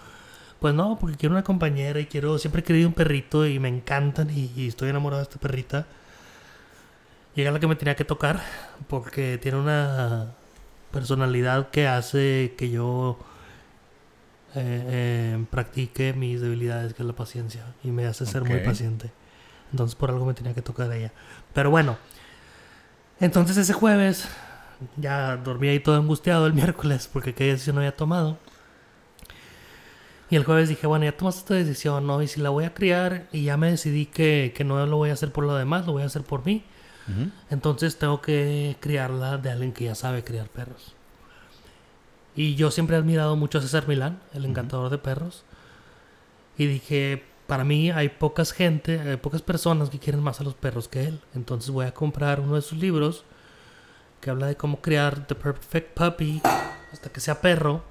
Pues no, porque quiero una compañera y quiero, siempre he querido un perrito y me encantan y, y estoy enamorado de esta perrita. Llega la que me tenía que tocar porque tiene una personalidad que hace que yo eh, eh, practique mis debilidades, que es la paciencia, y me hace ser muy paciente. Entonces por algo me tenía que tocar ella. Pero bueno, entonces ese jueves ya dormí ahí todo angustiado el (laughs) miércoles porque qué decisión había tomado. Y el jueves dije, bueno, ya tomaste esta decisión, ¿no? Y si la voy a criar y ya me decidí que, que no lo voy a hacer por lo demás, lo voy a hacer por mí. Entonces tengo que criarla de alguien que ya sabe criar perros. Y yo siempre he admirado mucho a César Milán, el encantador de perros. Y dije, para mí hay pocas gente, hay pocas personas que quieren más a los perros que él. Entonces voy a comprar uno de sus libros que habla de cómo criar The Perfect Puppy hasta que sea perro.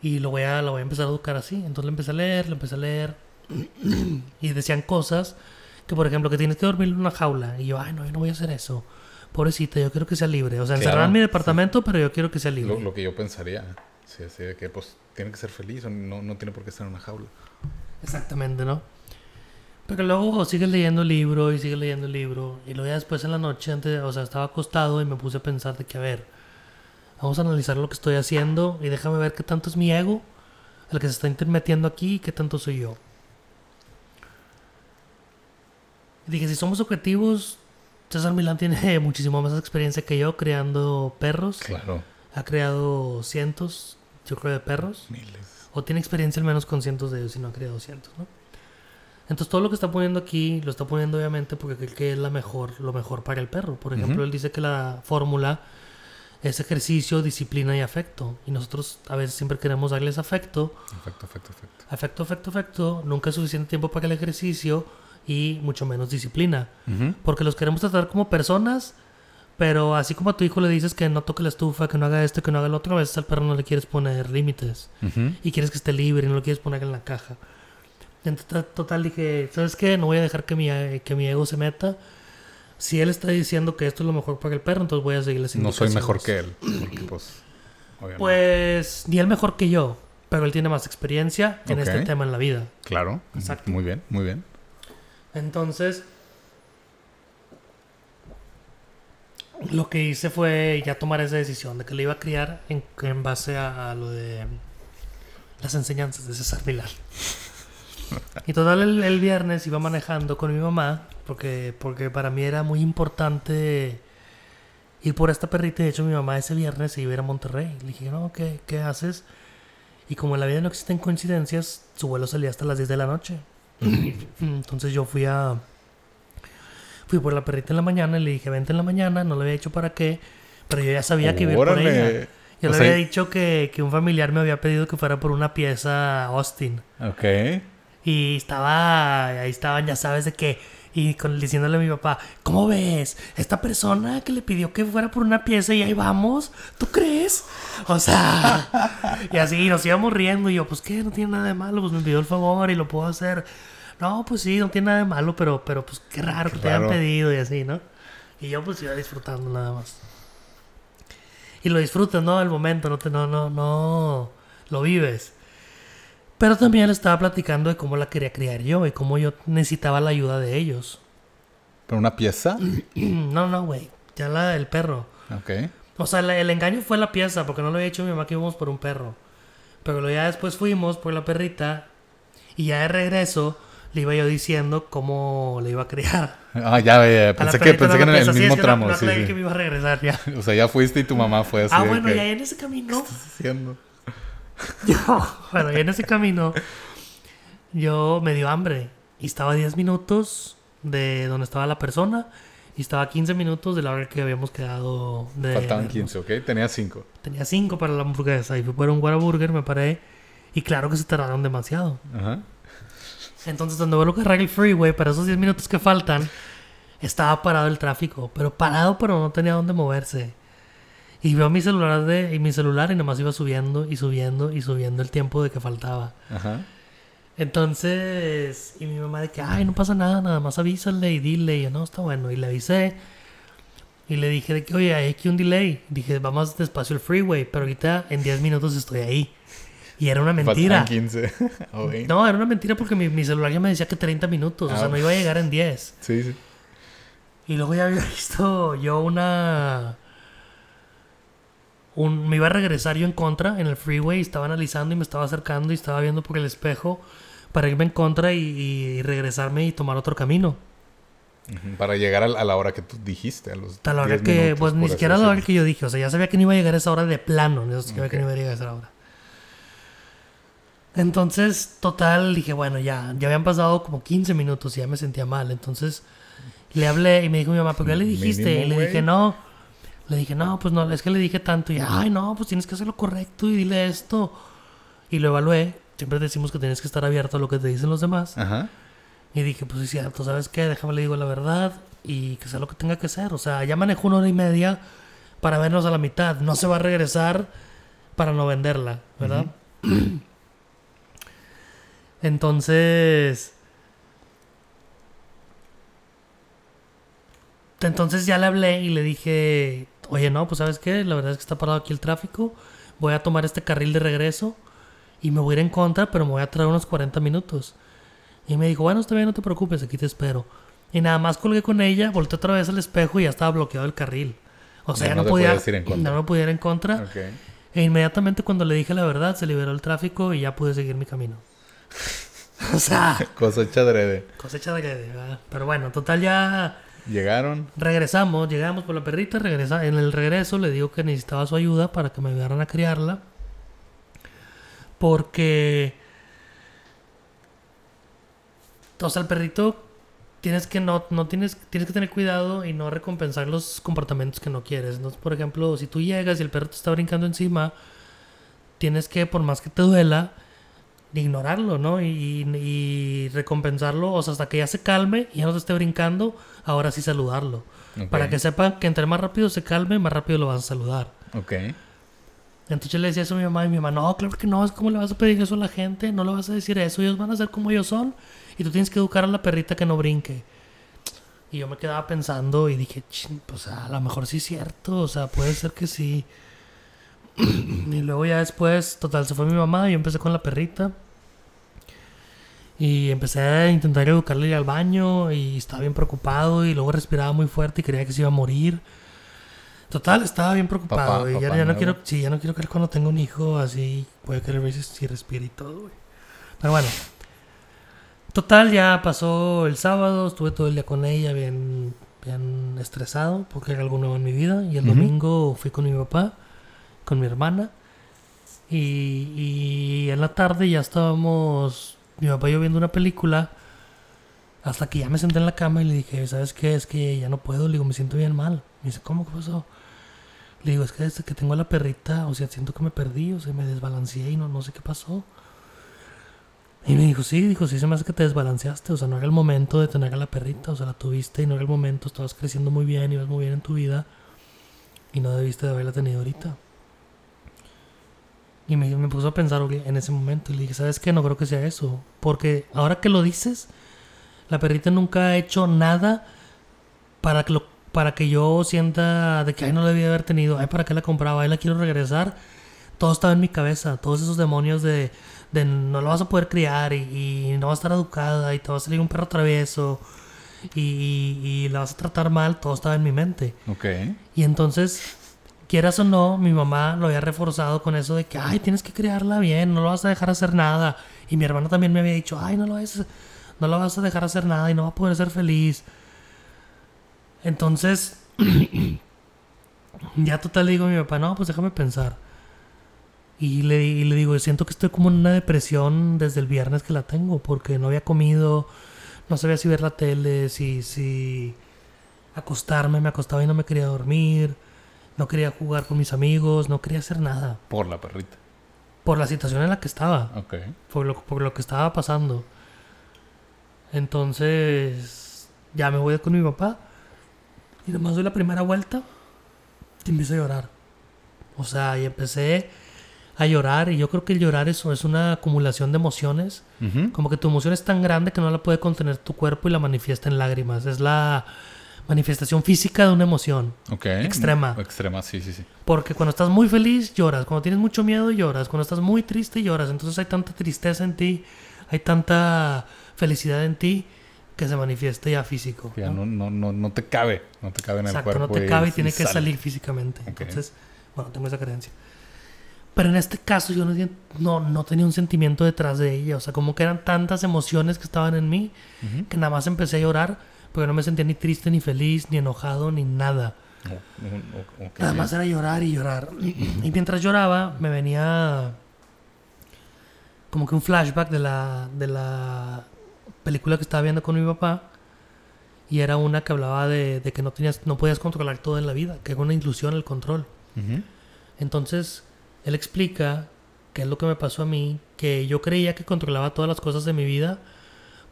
Y lo voy a, lo voy a empezar a educar así. Entonces lo empecé a leer, lo empecé a leer. (clears throat) y decían cosas que, por ejemplo, que tienes que dormir en una jaula. Y yo, ay, no, yo no voy a hacer eso. Pobrecita, yo quiero que sea libre. O sea, encerrar en mi sí. departamento, pero yo quiero que sea libre. Lo, lo que yo pensaría. Sí, así de que pues tiene que ser feliz no, no tiene por qué estar en una jaula. Exactamente, ¿no? Pero luego sigues leyendo el libro y sigues leyendo el libro. Y luego ya después en la noche, antes, o sea, estaba acostado y me puse a pensar de que, a ver, vamos a analizar lo que estoy haciendo y déjame ver qué tanto es mi ego el que se está intermetiendo aquí y qué tanto soy yo. Y dije, si somos objetivos, César Milán tiene (laughs) muchísimo más experiencia que yo creando perros. Claro. Ha creado cientos, yo creo, de perros. Miles. O tiene experiencia al menos con cientos de ellos y no ha creado cientos, ¿no? Entonces todo lo que está poniendo aquí lo está poniendo obviamente porque cree que es la mejor, lo mejor para el perro. Por ejemplo, él dice que la fórmula es ejercicio, disciplina y afecto. Y nosotros a veces siempre queremos darles afecto. Afecto, afecto, afecto. Afecto, afecto, afecto. Nunca es suficiente tiempo para el ejercicio y mucho menos disciplina. Porque los queremos tratar como personas, pero así como a tu hijo le dices que no toque la estufa, que no haga esto, que no haga lo otro, a veces al perro no le quieres poner límites y quieres que esté libre y no lo quieres poner en la caja. Entonces, total, dije, ¿sabes qué? No voy a dejar que mi, que mi ego se meta. Si él está diciendo que esto es lo mejor para el perro, entonces voy a seguir las No soy mejor que él. Porque pues. Obviamente. Pues ni él mejor que yo, pero él tiene más experiencia en este tema en la vida. Claro. Exacto. Muy bien, muy bien. Entonces, lo que hice fue ya tomar esa decisión de que le iba a criar en, base a, lo de las enseñanzas de César Milán. Y total, el, viernes iba manejando con mi mamá, porque, porque para mí era muy importante ir por esta perrita. De hecho, mi mamá ese viernes se iba a ir a Monterrey. Le dije, no, ¿qué, qué haces? Y como en la vida no existen coincidencias, su vuelo salía hasta las 10 de la noche. Entonces yo fui a... Fui por la perrita en la mañana y le dije, vente en la mañana, no le había dicho para qué, pero yo ya sabía que iba a ir por ella. Yo O le sea, había dicho que, que un familiar me había pedido que fuera por una pieza Austin. Ok. Y estaba, ahí estaban, ya sabes, de que Y con, diciéndole a mi papá, ¿cómo ves? Esta persona que le pidió que fuera por una pieza y ahí vamos, ¿tú crees? O sea, (laughs) y así nos íbamos riendo y yo, pues qué, no tiene nada de malo, pues me pidió el favor y lo puedo hacer. No, pues sí, no tiene nada de malo, pero, pero pues qué raro que te hayan pedido y así, ¿no? Y yo pues iba disfrutando nada más. Y lo disfrutas, ¿no? El momento, no te, no, no, no, lo vives. Pero también le estaba platicando de cómo la quería criar yo y cómo yo necesitaba la ayuda de ellos. ¿Pero una pieza? (clears throat) no, no, güey. Ya la del perro. Ok. O sea, la- el engaño fue la pieza, porque no lo había dicho mi mamá que íbamos por un perro. Pero ya después fuimos por la perrita y ya de regreso le iba yo diciendo cómo le iba a criar. Ah, ya, ya, ya. Pensé que, pensé que en el. Sí, mismo es que no- tramo. no sí, sí. que me iba a regresar ya. (laughs) O sea, ya fuiste y tu mamá fue así. ah, bueno, que, ya en ese camino. haciendo? (laughs) Yo, bueno, en ese camino, yo me dio hambre. Y estaba a 10 minutos de donde estaba la persona. Y estaba a 15 minutos de la hora que habíamos quedado de. Faltaban vernos. 15, ¿ok? Tenía 5. Tenía 5 para la hamburguesa. Y fui por un Whataburger, me paré. Y claro que se tardaron demasiado. Ajá. Entonces, cuando vuelvo a agarrar el freeway, para esos 10 minutos que faltan, estaba parado el tráfico. Pero parado, pero no tenía dónde moverse. Y veo mi celular, de, y mi celular y nomás iba subiendo y subiendo y subiendo el tiempo de que faltaba. Ajá. Entonces, y mi mamá de que, ay, no pasa nada, nada más avísale y dile. Y yo, no, está bueno. Y le avisé. Y le dije de que, oye, hay aquí un delay. Dije, vamos despacio el freeway, pero ahorita en 10 minutos estoy ahí. Y era una mentira. Faltaban (laughs) 15. Ok. (laughs) No, era una mentira porque mi, mi celular ya me decía que 30 minutos. O Ah. sea, no iba a llegar en 10. Sí, sí. Y luego ya había (laughs) visto yo una... Un, me iba a regresar yo en contra en el freeway. y Estaba analizando y me estaba acercando y estaba viendo por el espejo para irme en contra y, y regresarme y tomar otro camino. Para llegar a la- hora que tú dijiste. A los A la hora 10 que, minutos, pues ni siquiera a la hora que yo dije. O sea, ya sabía que no iba a llegar a esa hora de plano. Ya sabía que no iba a llegar a esa hora. Entonces, total, dije, bueno, ya, ya habían pasado como 15 minutos y ya me sentía mal. Entonces, le hablé y me dijo mi mamá, ¿pero qué le dijiste? Mínimo, y le dije, no. Le dije, no, pues no, es que le dije tanto. Y, ay, no, pues tienes que hacer lo correcto y dile esto. Y lo evalué. Siempre decimos que tienes que estar abierto a lo que te dicen los demás. Ajá. Y dije, pues es cierto, ¿sabes qué? Déjame le digo la verdad y que sea lo que tenga que ser. O sea, ya manejó una hora y media para vernos a la mitad. No se va a regresar para no venderla, ¿verdad? (clears throat) Entonces... Entonces ya le hablé y le dije, oye, no, pues sabes qué, la verdad es que está parado aquí el tráfico, voy a tomar este carril de regreso y me voy a ir en contra, pero me voy a traer unos 40 minutos. Y me dijo, bueno, está bien, no te preocupes, aquí te espero. Y nada más colgué con ella, volteé otra vez al espejo y ya estaba bloqueado el carril. O sea, Ya no no, podía, ir en contra. ya no podía ir en contra. Ok. E inmediatamente cuando le dije la verdad, se liberó el tráfico y ya pude seguir mi camino. (laughs) o sea, (laughs) Cosecha adrede. cosecha. Pero bueno, total ya Llegaron. regresamos, llegamos por la perrita, regresa, en el regreso le digo que necesitaba su ayuda para que me ayudaran a criarla. Porque... O sea, el perrito tienes que no, no tienes, tienes que tener cuidado y no recompensar los comportamientos que no quieres. Por ejemplo, si tú llegas y el perro te está brincando encima, tienes que, por más que te duela, ignorarlo, ¿no? Y, y recompensarlo, o sea, hasta que ya se calme y ya no te esté brincando, ahora sí saludarlo. Para que sepa que entre más rápido se calme, más rápido lo vas a saludar. Ok. Entonces le decía eso a mi mamá y mi mamá, no, claro que no, es como le vas a pedir eso a la gente, no le vas a decir eso, ellos van a ser como ellos son y tú tienes que educar a la perrita que no brinque. Y yo me quedaba pensando y dije, "Chin, pues a lo mejor sí es cierto, o sea, puede ser que sí. (clears throat) y luego ya después, total, se fue mi mamá y yo empecé con la perrita. Y empecé a intentar educarle al baño y estaba bien preocupado y luego respiraba muy fuerte y creía que se iba a morir. Total, estaba bien preocupado Papá- y ya, papá ya no quiero, sí, ya no quiero que cuando tenga un hijo así voy a querer ver si, respira y todo, güey. Pero bueno. Total, ya pasó el sábado, estuve todo el día con ella bien, bien estresado porque era algo nuevo en mi vida. Y el domingo fui con mi papá, con mi hermana. Y, en la tarde ya estábamos, mi papá yo viendo una película. Hasta que ya me senté en la cama y le dije, ¿sabes qué? Es que ya no puedo. Le digo, me siento bien mal. Me dice, ¿cómo? ¿Qué pasó? Le digo, es que desde que tengo a la perrita, o sea, siento que me perdí, o sea, me desbalanceé y no, no sé qué pasó. Y me dijo, sí, dijo, sí, se me hace que te desbalanceaste. O sea, no era el momento de tener a la perrita. O sea, la tuviste y no era el momento. Estabas creciendo muy bien, ibas muy bien en tu vida. Y no debiste de haberla tenido ahorita. Y me, me puso a pensar en ese momento. Y le dije, ¿sabes qué? No creo que sea eso. Porque ahora que lo dices, la perrita nunca ha hecho nada para que, lo, para que yo sienta de que, ay, no la debía haber tenido. Ay, ¿para qué la compraba? Ay, la quiero regresar. Todo estaba en mi cabeza. Todos esos demonios de, de no la vas a poder criar y, y no va a estar educada y te va a salir un perro travieso y, y- y la vas a tratar mal. Todo estaba en mi mente. Ok. Y entonces, quieras o no, mi mamá lo había reforzado con eso de que, ay, tienes que criarla bien, no lo vas a dejar hacer nada. Y mi hermano también me había dicho, ay, no lo vas, no lo vas a dejar hacer nada y no va a poder ser feliz. Entonces, (clears throat) ya total le digo a mi papá, no, pues déjame pensar. Y le, y le digo, siento que estoy como en una depresión desde el viernes que la tengo, porque no había comido, no sabía si ver la tele, si, si acostarme, me acostaba y no me quería dormir, no quería jugar con mis amigos, no quería hacer nada, Por la perrita. por la situación en la que estaba, Ok. por lo, por lo que estaba pasando. Entonces, ya me voy con mi papá y nomás doy la primera vuelta y empiezo a llorar. O sea, y empecé a llorar y yo creo que el llorar eso es una acumulación de emociones. Como que tu emoción es tan grande que no la puede contener tu cuerpo y la manifiesta en lágrimas. Es la manifestación física de una emoción. Ok. Extrema. Extrema, sí, sí, sí. Porque cuando estás muy feliz, lloras. Cuando tienes mucho miedo, lloras. Cuando estás muy triste, lloras. Entonces hay tanta tristeza en ti, hay tanta felicidad en ti que se manifiesta ya físico. Ya ¿no? no, no, no, te cabe. No te cabe en Exacto, el cuerpo. no te cabe y y tiene que sale. salir físicamente. Ok. Entonces, bueno, tengo esa creencia. Pero en este caso yo no, no, no tenía un sentimiento detrás de ella. O sea, como que eran tantas emociones que estaban en mí Ujú. que nada más empecé a llorar, pero no me sentía ni triste, ni feliz, ni enojado, ni nada. Oh. Nada más era llorar y llorar. Y mientras lloraba, me venía como que un flashback de la, de la película que estaba viendo con mi papá. Y era una que hablaba de, de que no, tenías, no podías controlar todo en la vida, que era una ilusión el control. Entonces, él explica qué es lo que me pasó a mí, que yo creía que controlaba todas las cosas de mi vida,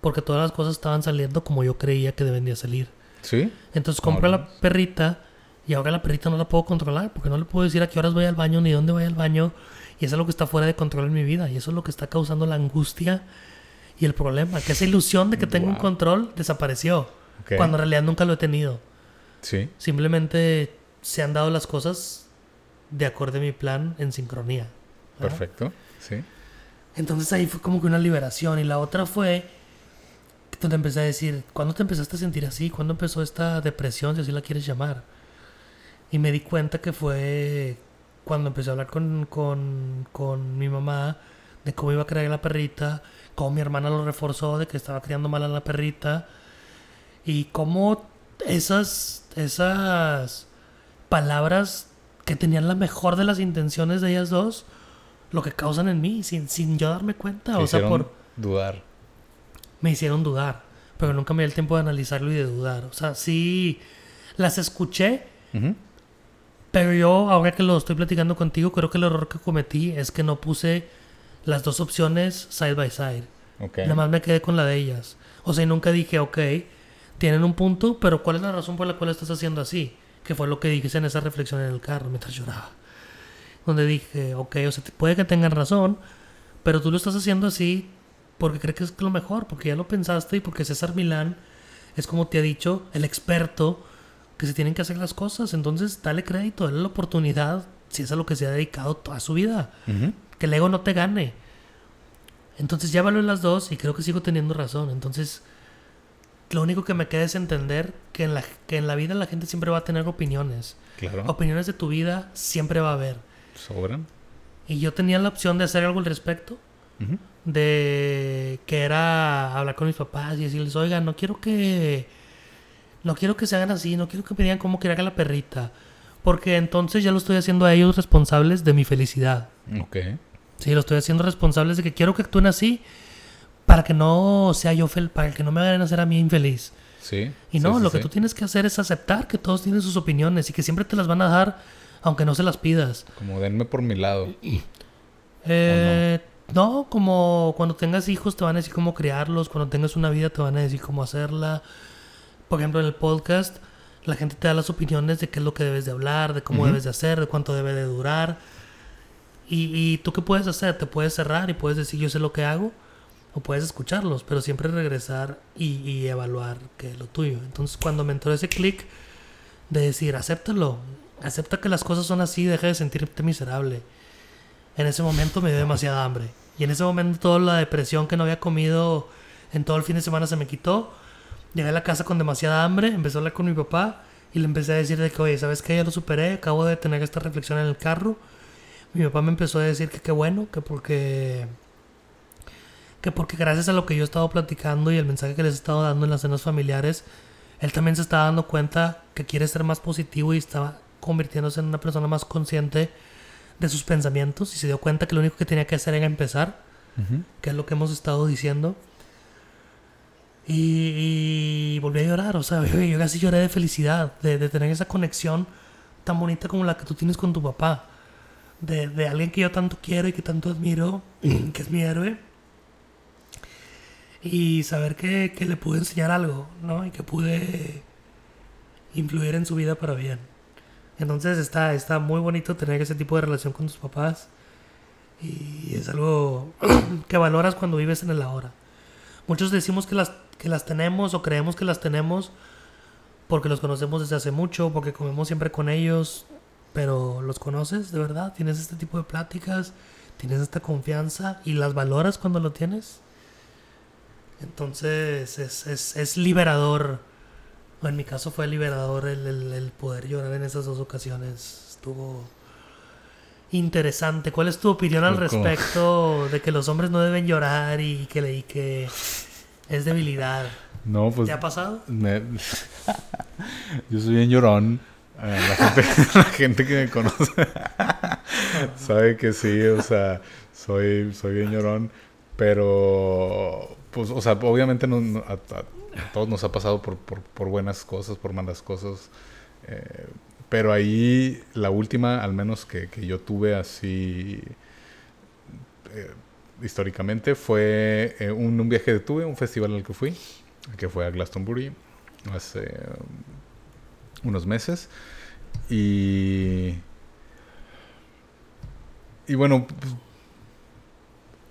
porque todas las cosas estaban saliendo como yo creía que debían de salir. ¿Sí? Entonces compro Órale. la perrita y ahora la perrita no la puedo controlar porque no le puedo decir a qué horas voy al baño ni dónde voy al baño y eso es lo que está fuera de control en mi vida y eso es lo que está causando la angustia y el problema, que esa ilusión de que tengo un Wow. control desapareció Ok. cuando en realidad nunca lo he tenido. Sí. Simplemente se han dado las cosas de acorde a mi plan en sincronía. ¿verdad? Perfecto. Sí. Entonces ahí fue como que una liberación. Y la otra fue donde empecé a decir, ¿cuándo te empezaste a sentir así? ¿Cuándo empezó esta depresión, si así la quieres llamar? Y me di cuenta que fue cuando empecé a hablar con, con, con mi mamá de cómo iba a criar a la perrita, cómo mi hermana lo reforzó de que estaba criando mal a la perrita y cómo esas, esas palabras que tenían la mejor de las intenciones de ellas dos, lo que causan en mí, sin, sin yo darme cuenta. Te o sea, por, dudar. Me hicieron dudar, pero nunca me di el tiempo de analizarlo y de dudar. O sea, sí las escuché, pero yo, ahora que lo estoy platicando contigo, creo que el error que cometí es que no puse las dos opciones side by side. Ok. Nada más me quedé con la de ellas. O sea, y nunca dije, ok, tienen un punto, pero ¿cuál es la razón por la cual estás haciendo así? Que fue lo que dije en esa reflexión en el carro mientras lloraba. Donde dije, ok, o sea, puede que tengan razón, pero tú lo estás haciendo así porque crees que es lo mejor, porque ya lo pensaste y porque César Milán es como te ha dicho, el experto que se tienen que hacer las cosas. Entonces, dale crédito, dale la oportunidad, si es a lo que se ha dedicado toda su vida que el ego no te gane. Entonces ya valoro las dos y creo que sigo teniendo razón. Entonces, lo único que me queda es entender que en la, que en la vida la gente siempre va a tener opiniones. Claro. Opiniones de tu vida siempre va a haber. Sobran. Y yo tenía la opción de hacer algo al respecto. Ujú. De que era hablar con mis papás y decirles, oigan, no quiero que... No quiero que se hagan así, no quiero que me digan cómo que haga la perrita. Porque entonces ya lo estoy haciendo a ellos responsables de mi felicidad. Ok. Sí, lo estoy haciendo responsables de que quiero que actúen así para que no sea yo fel para que no me hagan hacer a mí infeliz. Sí. Y Sí, no, sí, lo que sí. tú tienes que hacer es aceptar que todos tienen sus opiniones y que siempre te las van a dar aunque no se las pidas. Como denme por mi lado. Eh, no, como cuando tengas hijos te van a decir cómo criarlos, cuando tengas una vida te van a decir cómo hacerla. Por ejemplo, en el podcast la gente te da las opiniones de qué es lo que debes de hablar, de cómo debes de hacer, de cuánto debe de durar. Y, y tú qué puedes hacer? Te puedes cerrar y puedes decir yo sé lo que hago o puedes escucharlos, pero siempre regresar y, y evaluar qué es lo tuyo. Entonces cuando me entró ese clic de decir acéptalo, acepta que las cosas son así, deja de sentirte miserable. En ese momento me dio demasiada hambre. Y en ese momento toda la depresión que no había comido en todo el fin de semana se me quitó. Llegué a la casa con demasiada hambre, empecé a hablar con mi papá y le empecé a decir de que, oye, ¿sabes qué? Ya lo superé, acabo de tener esta reflexión en el carro. Mi papá me empezó a decir que qué bueno, que porque... Que porque gracias a lo que yo he estado platicando y el mensaje que les he estado dando en las cenas familiares, él también se estaba dando cuenta que quiere ser más positivo y estaba convirtiéndose en una persona más consciente de sus pensamientos y se dio cuenta que lo único que tenía que hacer era empezar, que es lo que hemos estado diciendo. Y, y volví a llorar, o sea, (laughs) yo casi lloré de felicidad, de, de, tener esa conexión tan bonita como la que tú tienes con tu papá, de, de alguien que yo tanto quiero y que tanto admiro, (clears throat) que es mi héroe, y saber que, que le pude enseñar algo, ¿no? Y que pude influir en su vida para bien. Entonces está, está muy bonito tener ese tipo de relación con tus papás. Y es algo (clears throat) que valoras cuando vives en el ahora. Muchos decimos que las, que las tenemos o creemos que las tenemos porque los conocemos desde hace mucho, porque comemos siempre con ellos, pero los conoces de verdad, tienes este tipo de pláticas, tienes esta confianza y las valoras cuando lo tienes. Entonces es, es, es liberador en mi caso fue liberador el, el, el, poder llorar en esas dos ocasiones. Estuvo interesante. ¿Cuál es tu opinión al respecto de que los hombres no deben llorar y que, y que es debilidad? No, pues. ¿Te ha pasado? Me... (laughs) Yo soy bien llorón. Eh, la, gente, (laughs) la, gente, que me conoce (laughs) sabe que sí, o sea, soy, soy bien llorón. Pero, pues, o sea, obviamente no, a, todos nos ha pasado por, por, por buenas cosas, por malas cosas. Eh, pero ahí la última, al menos que, que yo tuve así eh, históricamente, fue eh, un, un, viaje que tuve, un festival al que fui, que fue a Glastonbury hace unos meses. Y, y bueno, pues,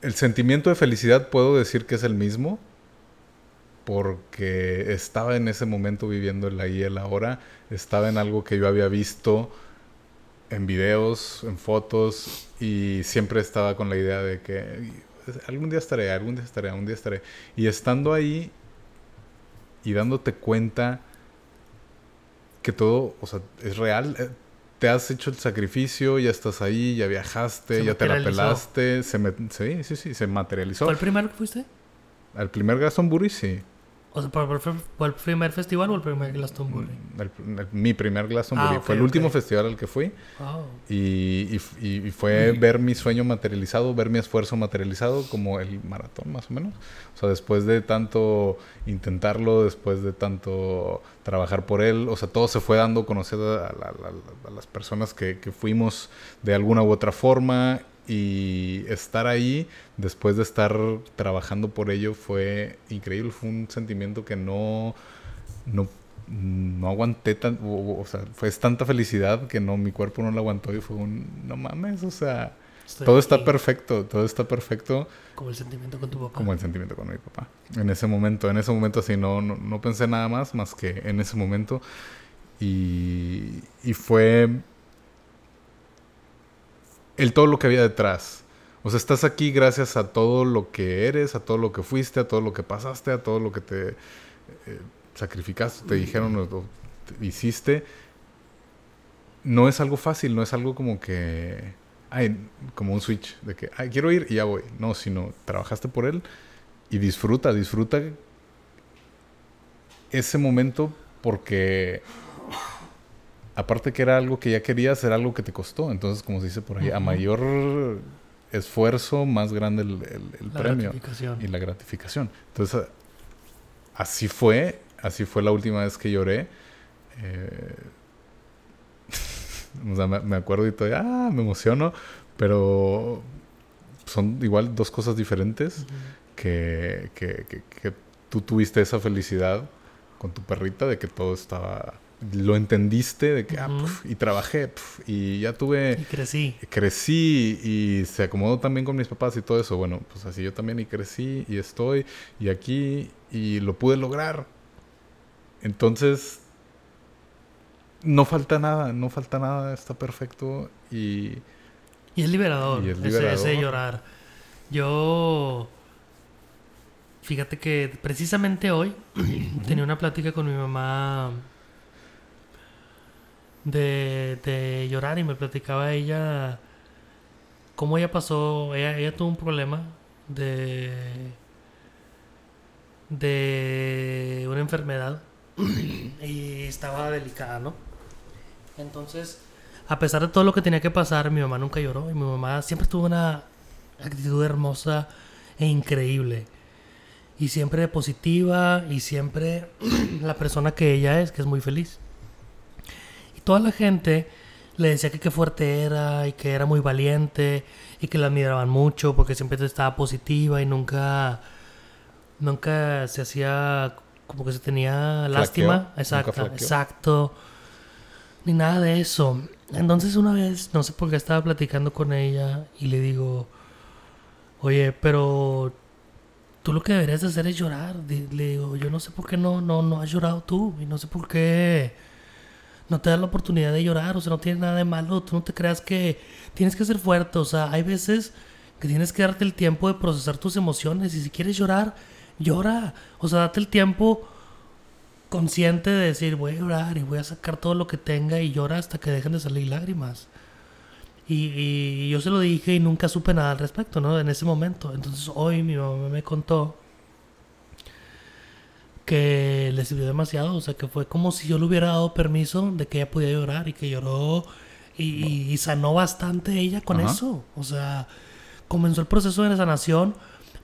el sentimiento de felicidad puedo decir que es el mismo porque estaba en ese momento viviendo el ahí y el ahora, estaba en algo que yo había visto en videos, en fotos, y siempre estaba con la idea de que algún día estaré, algún día estaré, algún día estaré. Y estando ahí y dándote cuenta que todo, o sea, es real, eh, te has hecho el sacrificio, ya estás ahí, ya viajaste, se ya te la pelaste, se me, sí, sí, sí, se materializó. ¿Fue el primero que fuiste? Al primer Glastonbury, sí. O sea, ¿por, por el primer festival o el primer Glastonbury? El, el, mi primer Glastonbury. Ah, okay, fue el okay. último festival al que fui. Oh. Y, y, y, fue mm. ver mi sueño materializado, ver mi esfuerzo materializado, como el maratón, más o menos. O sea, después de tanto intentarlo, después de tanto trabajar por él, o sea, todo se fue dando a conocer a, a, a, a las personas que, que fuimos de alguna u otra forma y estar ahí después de estar trabajando por ello fue increíble, fue un sentimiento que no, no, no aguanté tan, o, o, sea, fue tanta felicidad que no, mi cuerpo no lo aguantó y fue un, no mames, o sea, Estoy todo aquí. está perfecto, todo está perfecto. Como el sentimiento con tu papá. Como el sentimiento con mi papá. En ese momento, en ese momento así, no, no, no pensé nada más, más que en ese momento. Y, y fue el todo lo que había detrás. O sea, estás aquí gracias a todo lo que eres, a todo lo que fuiste, a todo lo que pasaste, a todo lo que te eh, sacrificaste, te dijeron o te hiciste. No es algo fácil, no es algo como que... Ay, como un switch de que, ay, quiero ir y ya voy. No, sino trabajaste por él y disfruta, disfruta ese momento porque aparte que era algo que ya querías, era algo que te costó. Entonces, como se dice por ahí, uh -huh. a mayor esfuerzo, más grande el, el, el la premio gratificación. y la gratificación. Entonces, así fue, así fue la última vez que lloré. Eh, (laughs) o sea, me, me, acuerdo y todavía, ah, me emociono, pero son igual dos cosas diferentes que, que, que, que tú tuviste esa felicidad con tu perrita de que todo estaba lo entendiste de que ah, puf, y trabajé y ya tuve Y crecí. crecí y se acomodó también con mis papás y todo eso. Bueno, pues así yo también y crecí y estoy y aquí y lo pude lograr. Entonces, no falta nada, no falta nada, está perfecto y Y es liberador. Y es ese- llorar. Yo. Fíjate que precisamente hoy (clears throat) tenía una plática con mi mamá de, de llorar y me platicaba ella cómo ella pasó. Ella, ella tuvo un problema de. de una enfermedad (clears throat) y estaba delicada, ¿no? Entonces, a pesar de todo lo que tenía que pasar, mi mamá nunca lloró y mi mamá siempre tuvo una actitud hermosa e increíble. Y siempre positiva y siempre (clears throat) la persona que ella es, que es muy feliz. Toda la gente le decía que qué fuerte era y que era muy valiente y que la admiraban mucho porque siempre estaba positiva y nunca nunca se hacía como que se tenía lástima. Exacto, exacto. Ni nada de eso. Entonces una vez, no sé por qué estaba platicando con ella y le digo, oye, pero tú lo que deberías de hacer es llorar. Le digo, yo no sé por qué no, no, no has llorado tú y no sé por qué no te das la oportunidad de llorar, o sea, no tiene nada de malo, tú no te creas que tienes que ser fuerte, o sea, hay veces que tienes que darte el tiempo de procesar tus emociones y si quieres llorar, llora, o sea, date el tiempo consciente de decir, voy a llorar y voy a sacar todo lo que tenga y llora hasta que dejen de salir lágrimas. Y, y yo se lo dije y nunca supe nada al respecto, ¿no? En ese momento. Entonces hoy mi mamá me contó que le sirvió demasiado, o sea, que fue como si yo le hubiera dado permiso de que ella podía llorar y que lloró y, y- y sanó bastante ella con Ajá. eso. O sea, comenzó el proceso de sanación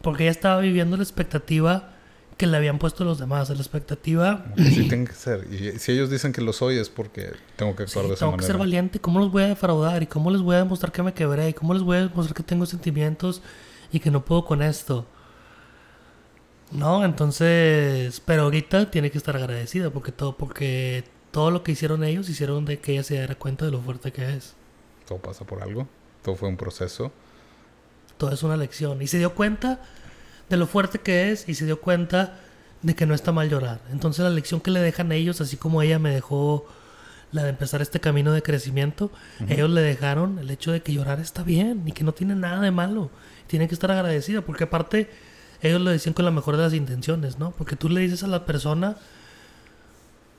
porque ella estaba viviendo la expectativa que le habían puesto los demás, la expectativa así tiene que ser. Y si ellos dicen que lo soy es porque tengo que Sí, actuar de esa tengo que ser manera. valiente. ¿Cómo los voy a defraudar? ¿Y cómo les voy a demostrar que me quebré? ¿Y cómo les voy a demostrar que tengo sentimientos y que no puedo con esto? No, entonces, pero ahorita tiene que estar agradecida porque todo, porque todo lo que hicieron ellos hicieron de que ella se diera cuenta de lo fuerte que es. Todo pasa por algo. Todo fue un proceso. Todo es una lección. Y se dio cuenta de lo fuerte que es y se dio cuenta de que no está mal llorar. Entonces la lección que le dejan ellos, así como ella me dejó la de empezar este camino de crecimiento, ellos le dejaron el hecho de que llorar está bien y que no tiene nada de malo. Tiene que estar agradecida porque aparte ellos lo decían con la mejor de las intenciones, ¿no? Porque tú le dices a la persona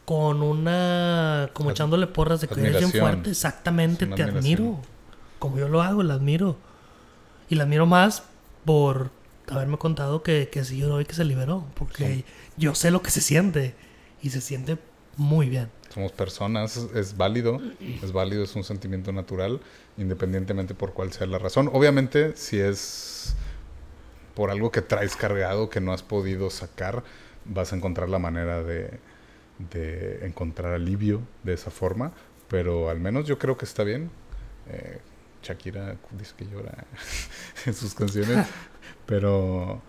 con una... como Ad- echándole porras de que eres bien fuerte, exactamente, te admiración. admiro. Como yo lo hago, la admiro. Y la admiro más por haberme contado que, que sí lloró y que se liberó. Porque Sí. yo sé lo que se siente. Y se siente muy bien. Somos personas, es, es válido, es válido, es un sentimiento natural, independientemente por cuál sea la razón. Obviamente, si es por algo que traes cargado, que no has podido sacar, vas a encontrar la manera de, de encontrar alivio de esa forma, pero al menos yo creo que está bien. Eh, Shakira dice que llora (laughs) en sus canciones, (laughs) pero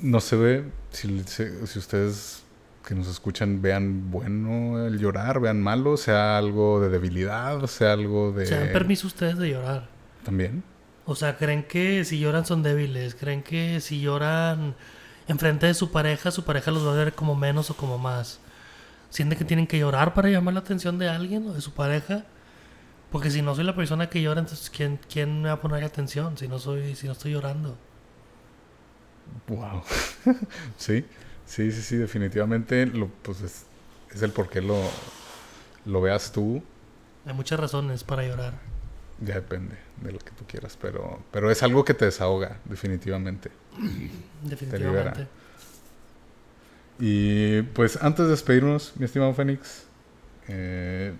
no se ve, si, si- si ustedes que nos escuchan vean bueno el llorar, vean malo, sea algo de debilidad, sea algo de... ¿Se dan permiso ustedes de llorar? También. O sea, ¿creen que si lloran son débiles? ¿Creen que si lloran enfrente de su pareja, su pareja los va a ver como menos o como más? ¿Sienten que tienen que llorar para llamar la atención de alguien o de su pareja? Porque si no soy la persona que llora, entonces ¿quién, quién me va a poner atención si no soy, si no estoy llorando? Wow. (laughs) sí, sí, sí, sí, definitivamente lo, pues es, es el por qué lo, lo veas tú, Hay muchas razones para llorar. Ya depende de lo que tú quieras, pero, pero es algo que te desahoga, definitivamente. (clears throat) Definitivamente. Y pues antes de despedirnos, mi estimado Fénix, eh,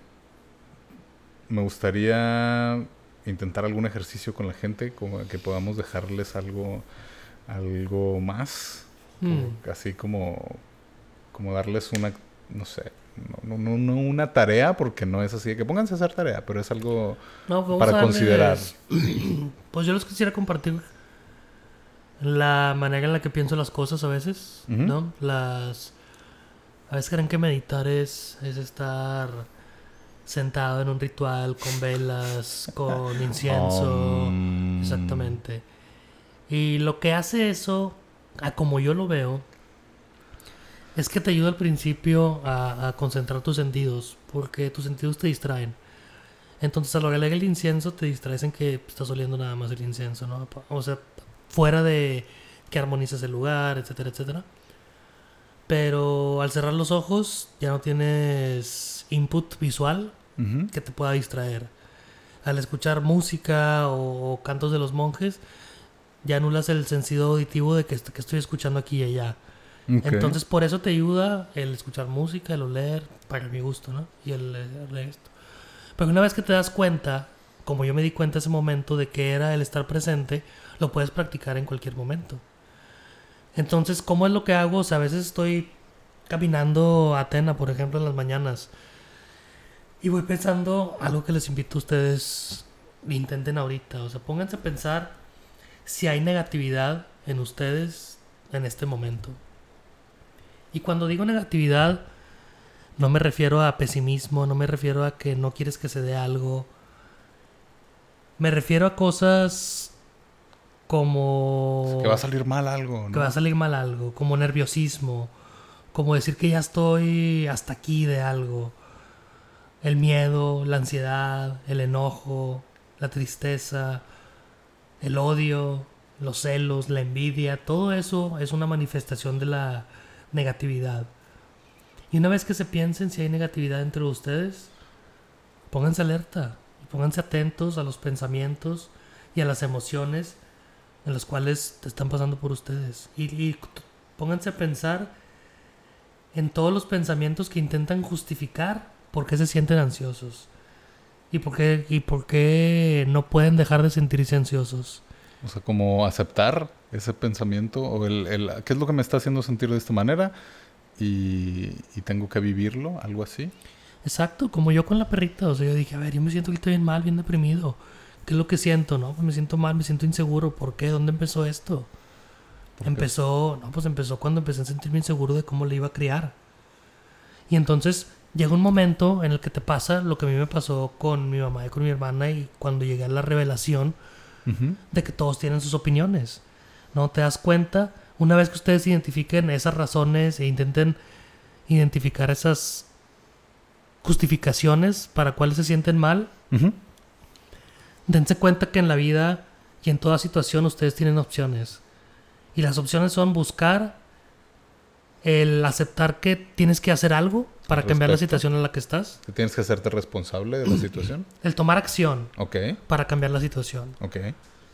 me gustaría intentar algún ejercicio con la gente, como que podamos dejarles algo, algo más, Mm. como- así como, como darles una, no sé, no, no, no una tarea, porque no es así de que pónganse a hacer tarea, pero es algo No, vamos para darles- considerar. (clears throat) Pues yo les quisiera compartir la manera en la que pienso las cosas a veces. ¿no? Las... A veces creen que meditar es, es estar sentado en un ritual con velas, (laughs) con incienso. Um, Exactamente. Y lo que hace eso, a como yo lo veo, es que te ayuda al principio a, a concentrar tus sentidos, porque tus sentidos te distraen. Entonces, al oler el incienso, te distraes en que estás oliendo nada más el incienso, ¿no? O sea, fuera de que armonizas el lugar, etcétera, etcétera. Pero al cerrar los ojos, ya no tienes input visual que te pueda distraer. Al escuchar música o, o cantos de los monjes, ya anulas el sentido auditivo de que estoy escuchando aquí y allá. Entonces, por eso te ayuda el escuchar música, el oler, para mi gusto, ¿no? Y el, el esto. Pero una vez que te das cuenta, como yo me di cuenta ese momento de que era el estar presente, lo puedes practicar en cualquier momento. Entonces, ¿cómo es lo que hago? O sea, a veces estoy caminando a Atena, por ejemplo, en las mañanas. Y voy pensando algo que les invito a ustedes intenten ahorita. O sea, pónganse a pensar si hay negatividad en ustedes en este momento. Y cuando digo negatividad, no me refiero a pesimismo, no me refiero a que no quieres que se dé algo. Me refiero a cosas como... Que va a salir mal algo, ¿no? que va a salir mal algo, como nerviosismo, como decir que ya estoy hasta aquí de algo. El miedo, la ansiedad, el enojo, la tristeza, el odio, los celos, la envidia, todo eso es una manifestación de la negatividad. Y una vez que se piensen si hay negatividad entre ustedes, pónganse alerta y pónganse atentos a los pensamientos y a las emociones en las cuales te están pasando por ustedes. Y, y pónganse a pensar en todos los pensamientos que intentan justificar por qué se sienten ansiosos. Y por qué, y por qué no pueden dejar de sentirse ansiosos. O sea, como aceptar ese pensamiento o el, el- qué es lo que me está haciendo sentir de esta manera y, y tengo que vivirlo, algo así. Exacto, como yo con la perrita. O sea, yo dije, a ver, yo me siento que estoy bien mal, bien deprimido. ¿Qué es lo que siento? No, pues me siento mal, me siento inseguro. ¿Por qué? ¿Dónde empezó esto? Empezó, no, pues empezó cuando empecé a sentirme inseguro de cómo le iba a criar. Y entonces llega un momento en el que te pasa lo que a mí me pasó con mi mamá y con mi hermana y cuando llegué a la revelación De que todos tienen sus opiniones. ¿No? Te das cuenta, una vez que ustedes identifiquen esas razones e intenten identificar esas justificaciones para cuáles se sienten mal, dense cuenta que en la vida y en toda situación ustedes tienen opciones. Y las opciones son buscar el aceptar que tienes que hacer algo para cambiar la situación en la que estás, Que tienes que hacerte responsable de la (clears throat) situación. el tomar acción Ok, para cambiar la situación. ok.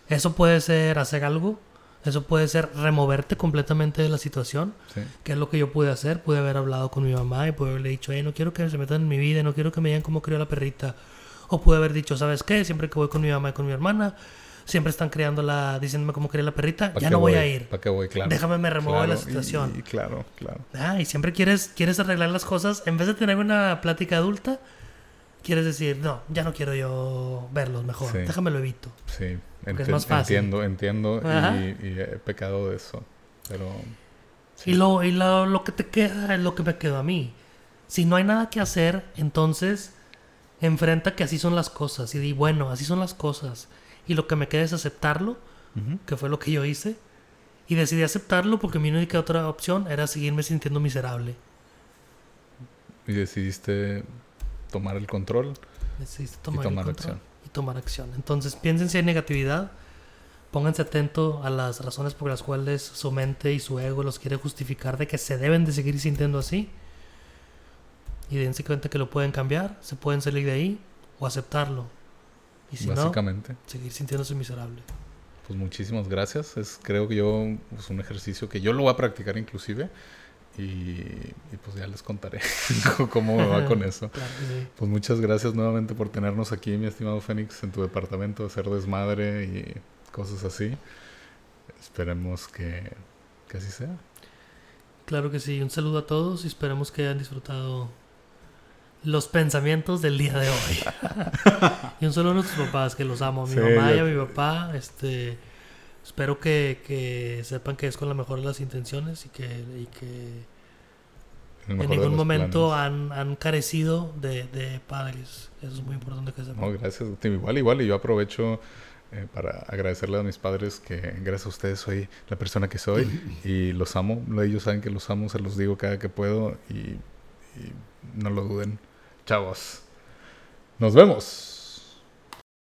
Eso puede ser hacer algo, eso puede ser removerte completamente de la situación, Sí. que es lo que yo pude hacer. Pude haber hablado con mi mamá y pude haberle dicho, hey, no quiero que se metan en mi vida, no quiero que me digan cómo crió la perrita. O pude haber dicho, ¿sabes qué? Siempre que voy con mi mamá y con mi hermana, siempre están criándola, diciéndome cómo crió la perrita, ¿Pa' ya no voy, a ir. ¿Para qué voy? Claro. Déjame me remuevo de la y- situación. Y, claro, claro. Ah, y siempre quieres, quieres arreglar las cosas. En vez de tener una plática adulta, quieres decir, no, ya no quiero yo verlos mejor. Sí. Déjame lo evito. Sí, Porque es enti- más fácil. entiendo, entiendo y, y he pecado de eso. Pero Sí. Y, lo, y lo, lo que te queda es lo que me quedó a mí. Si no hay nada que hacer, entonces enfrenta que así son las cosas. Y di, bueno, así son las cosas. Y lo que me queda es aceptarlo, que fue lo que yo hice. Y decidí aceptarlo porque mi única otra opción era seguirme sintiendo miserable. y decidiste tomar el control. Decidiste tomar, el tomar control acción. Y tomar acción. Entonces piensen si hay negatividad. Pónganse atento a las razones por las cuales su mente y su ego los quiere justificar de que se deben de seguir sintiendo así. Y dense cuenta que lo pueden cambiar, se pueden salir de ahí o aceptarlo. Y si no, básicamente. seguir sintiéndose miserable. Pues muchísimas gracias. Es creo que yo pues, un ejercicio que yo lo voy a practicar inclusive y, y, pues ya les contaré (laughs) cómo me va con eso. Claro sí. Pues muchas gracias nuevamente por tenernos aquí, mi estimado Fénix, en tu departamento, hacer desmadre y cosas así. Esperemos que, que así sea. Claro que sí. Un saludo a todos y esperemos que hayan disfrutado los pensamientos del día de hoy. (laughs) y un saludo a nuestros papás, que los amo. A mi mamá y a mi papá. Este, espero que, que, sepan que es con la mejor de las intenciones y que, y que en ningún momento han, han, carecido de, de, padres. Eso es muy importante que sepan. No, gracias. Igual, igual. Y yo aprovecho eh, para agradecerle a mis padres que gracias a ustedes soy la persona que soy (laughs) y los amo. Ellos saben que los amo, se los digo cada que puedo y, y no lo duden. Chavos. Nos vemos.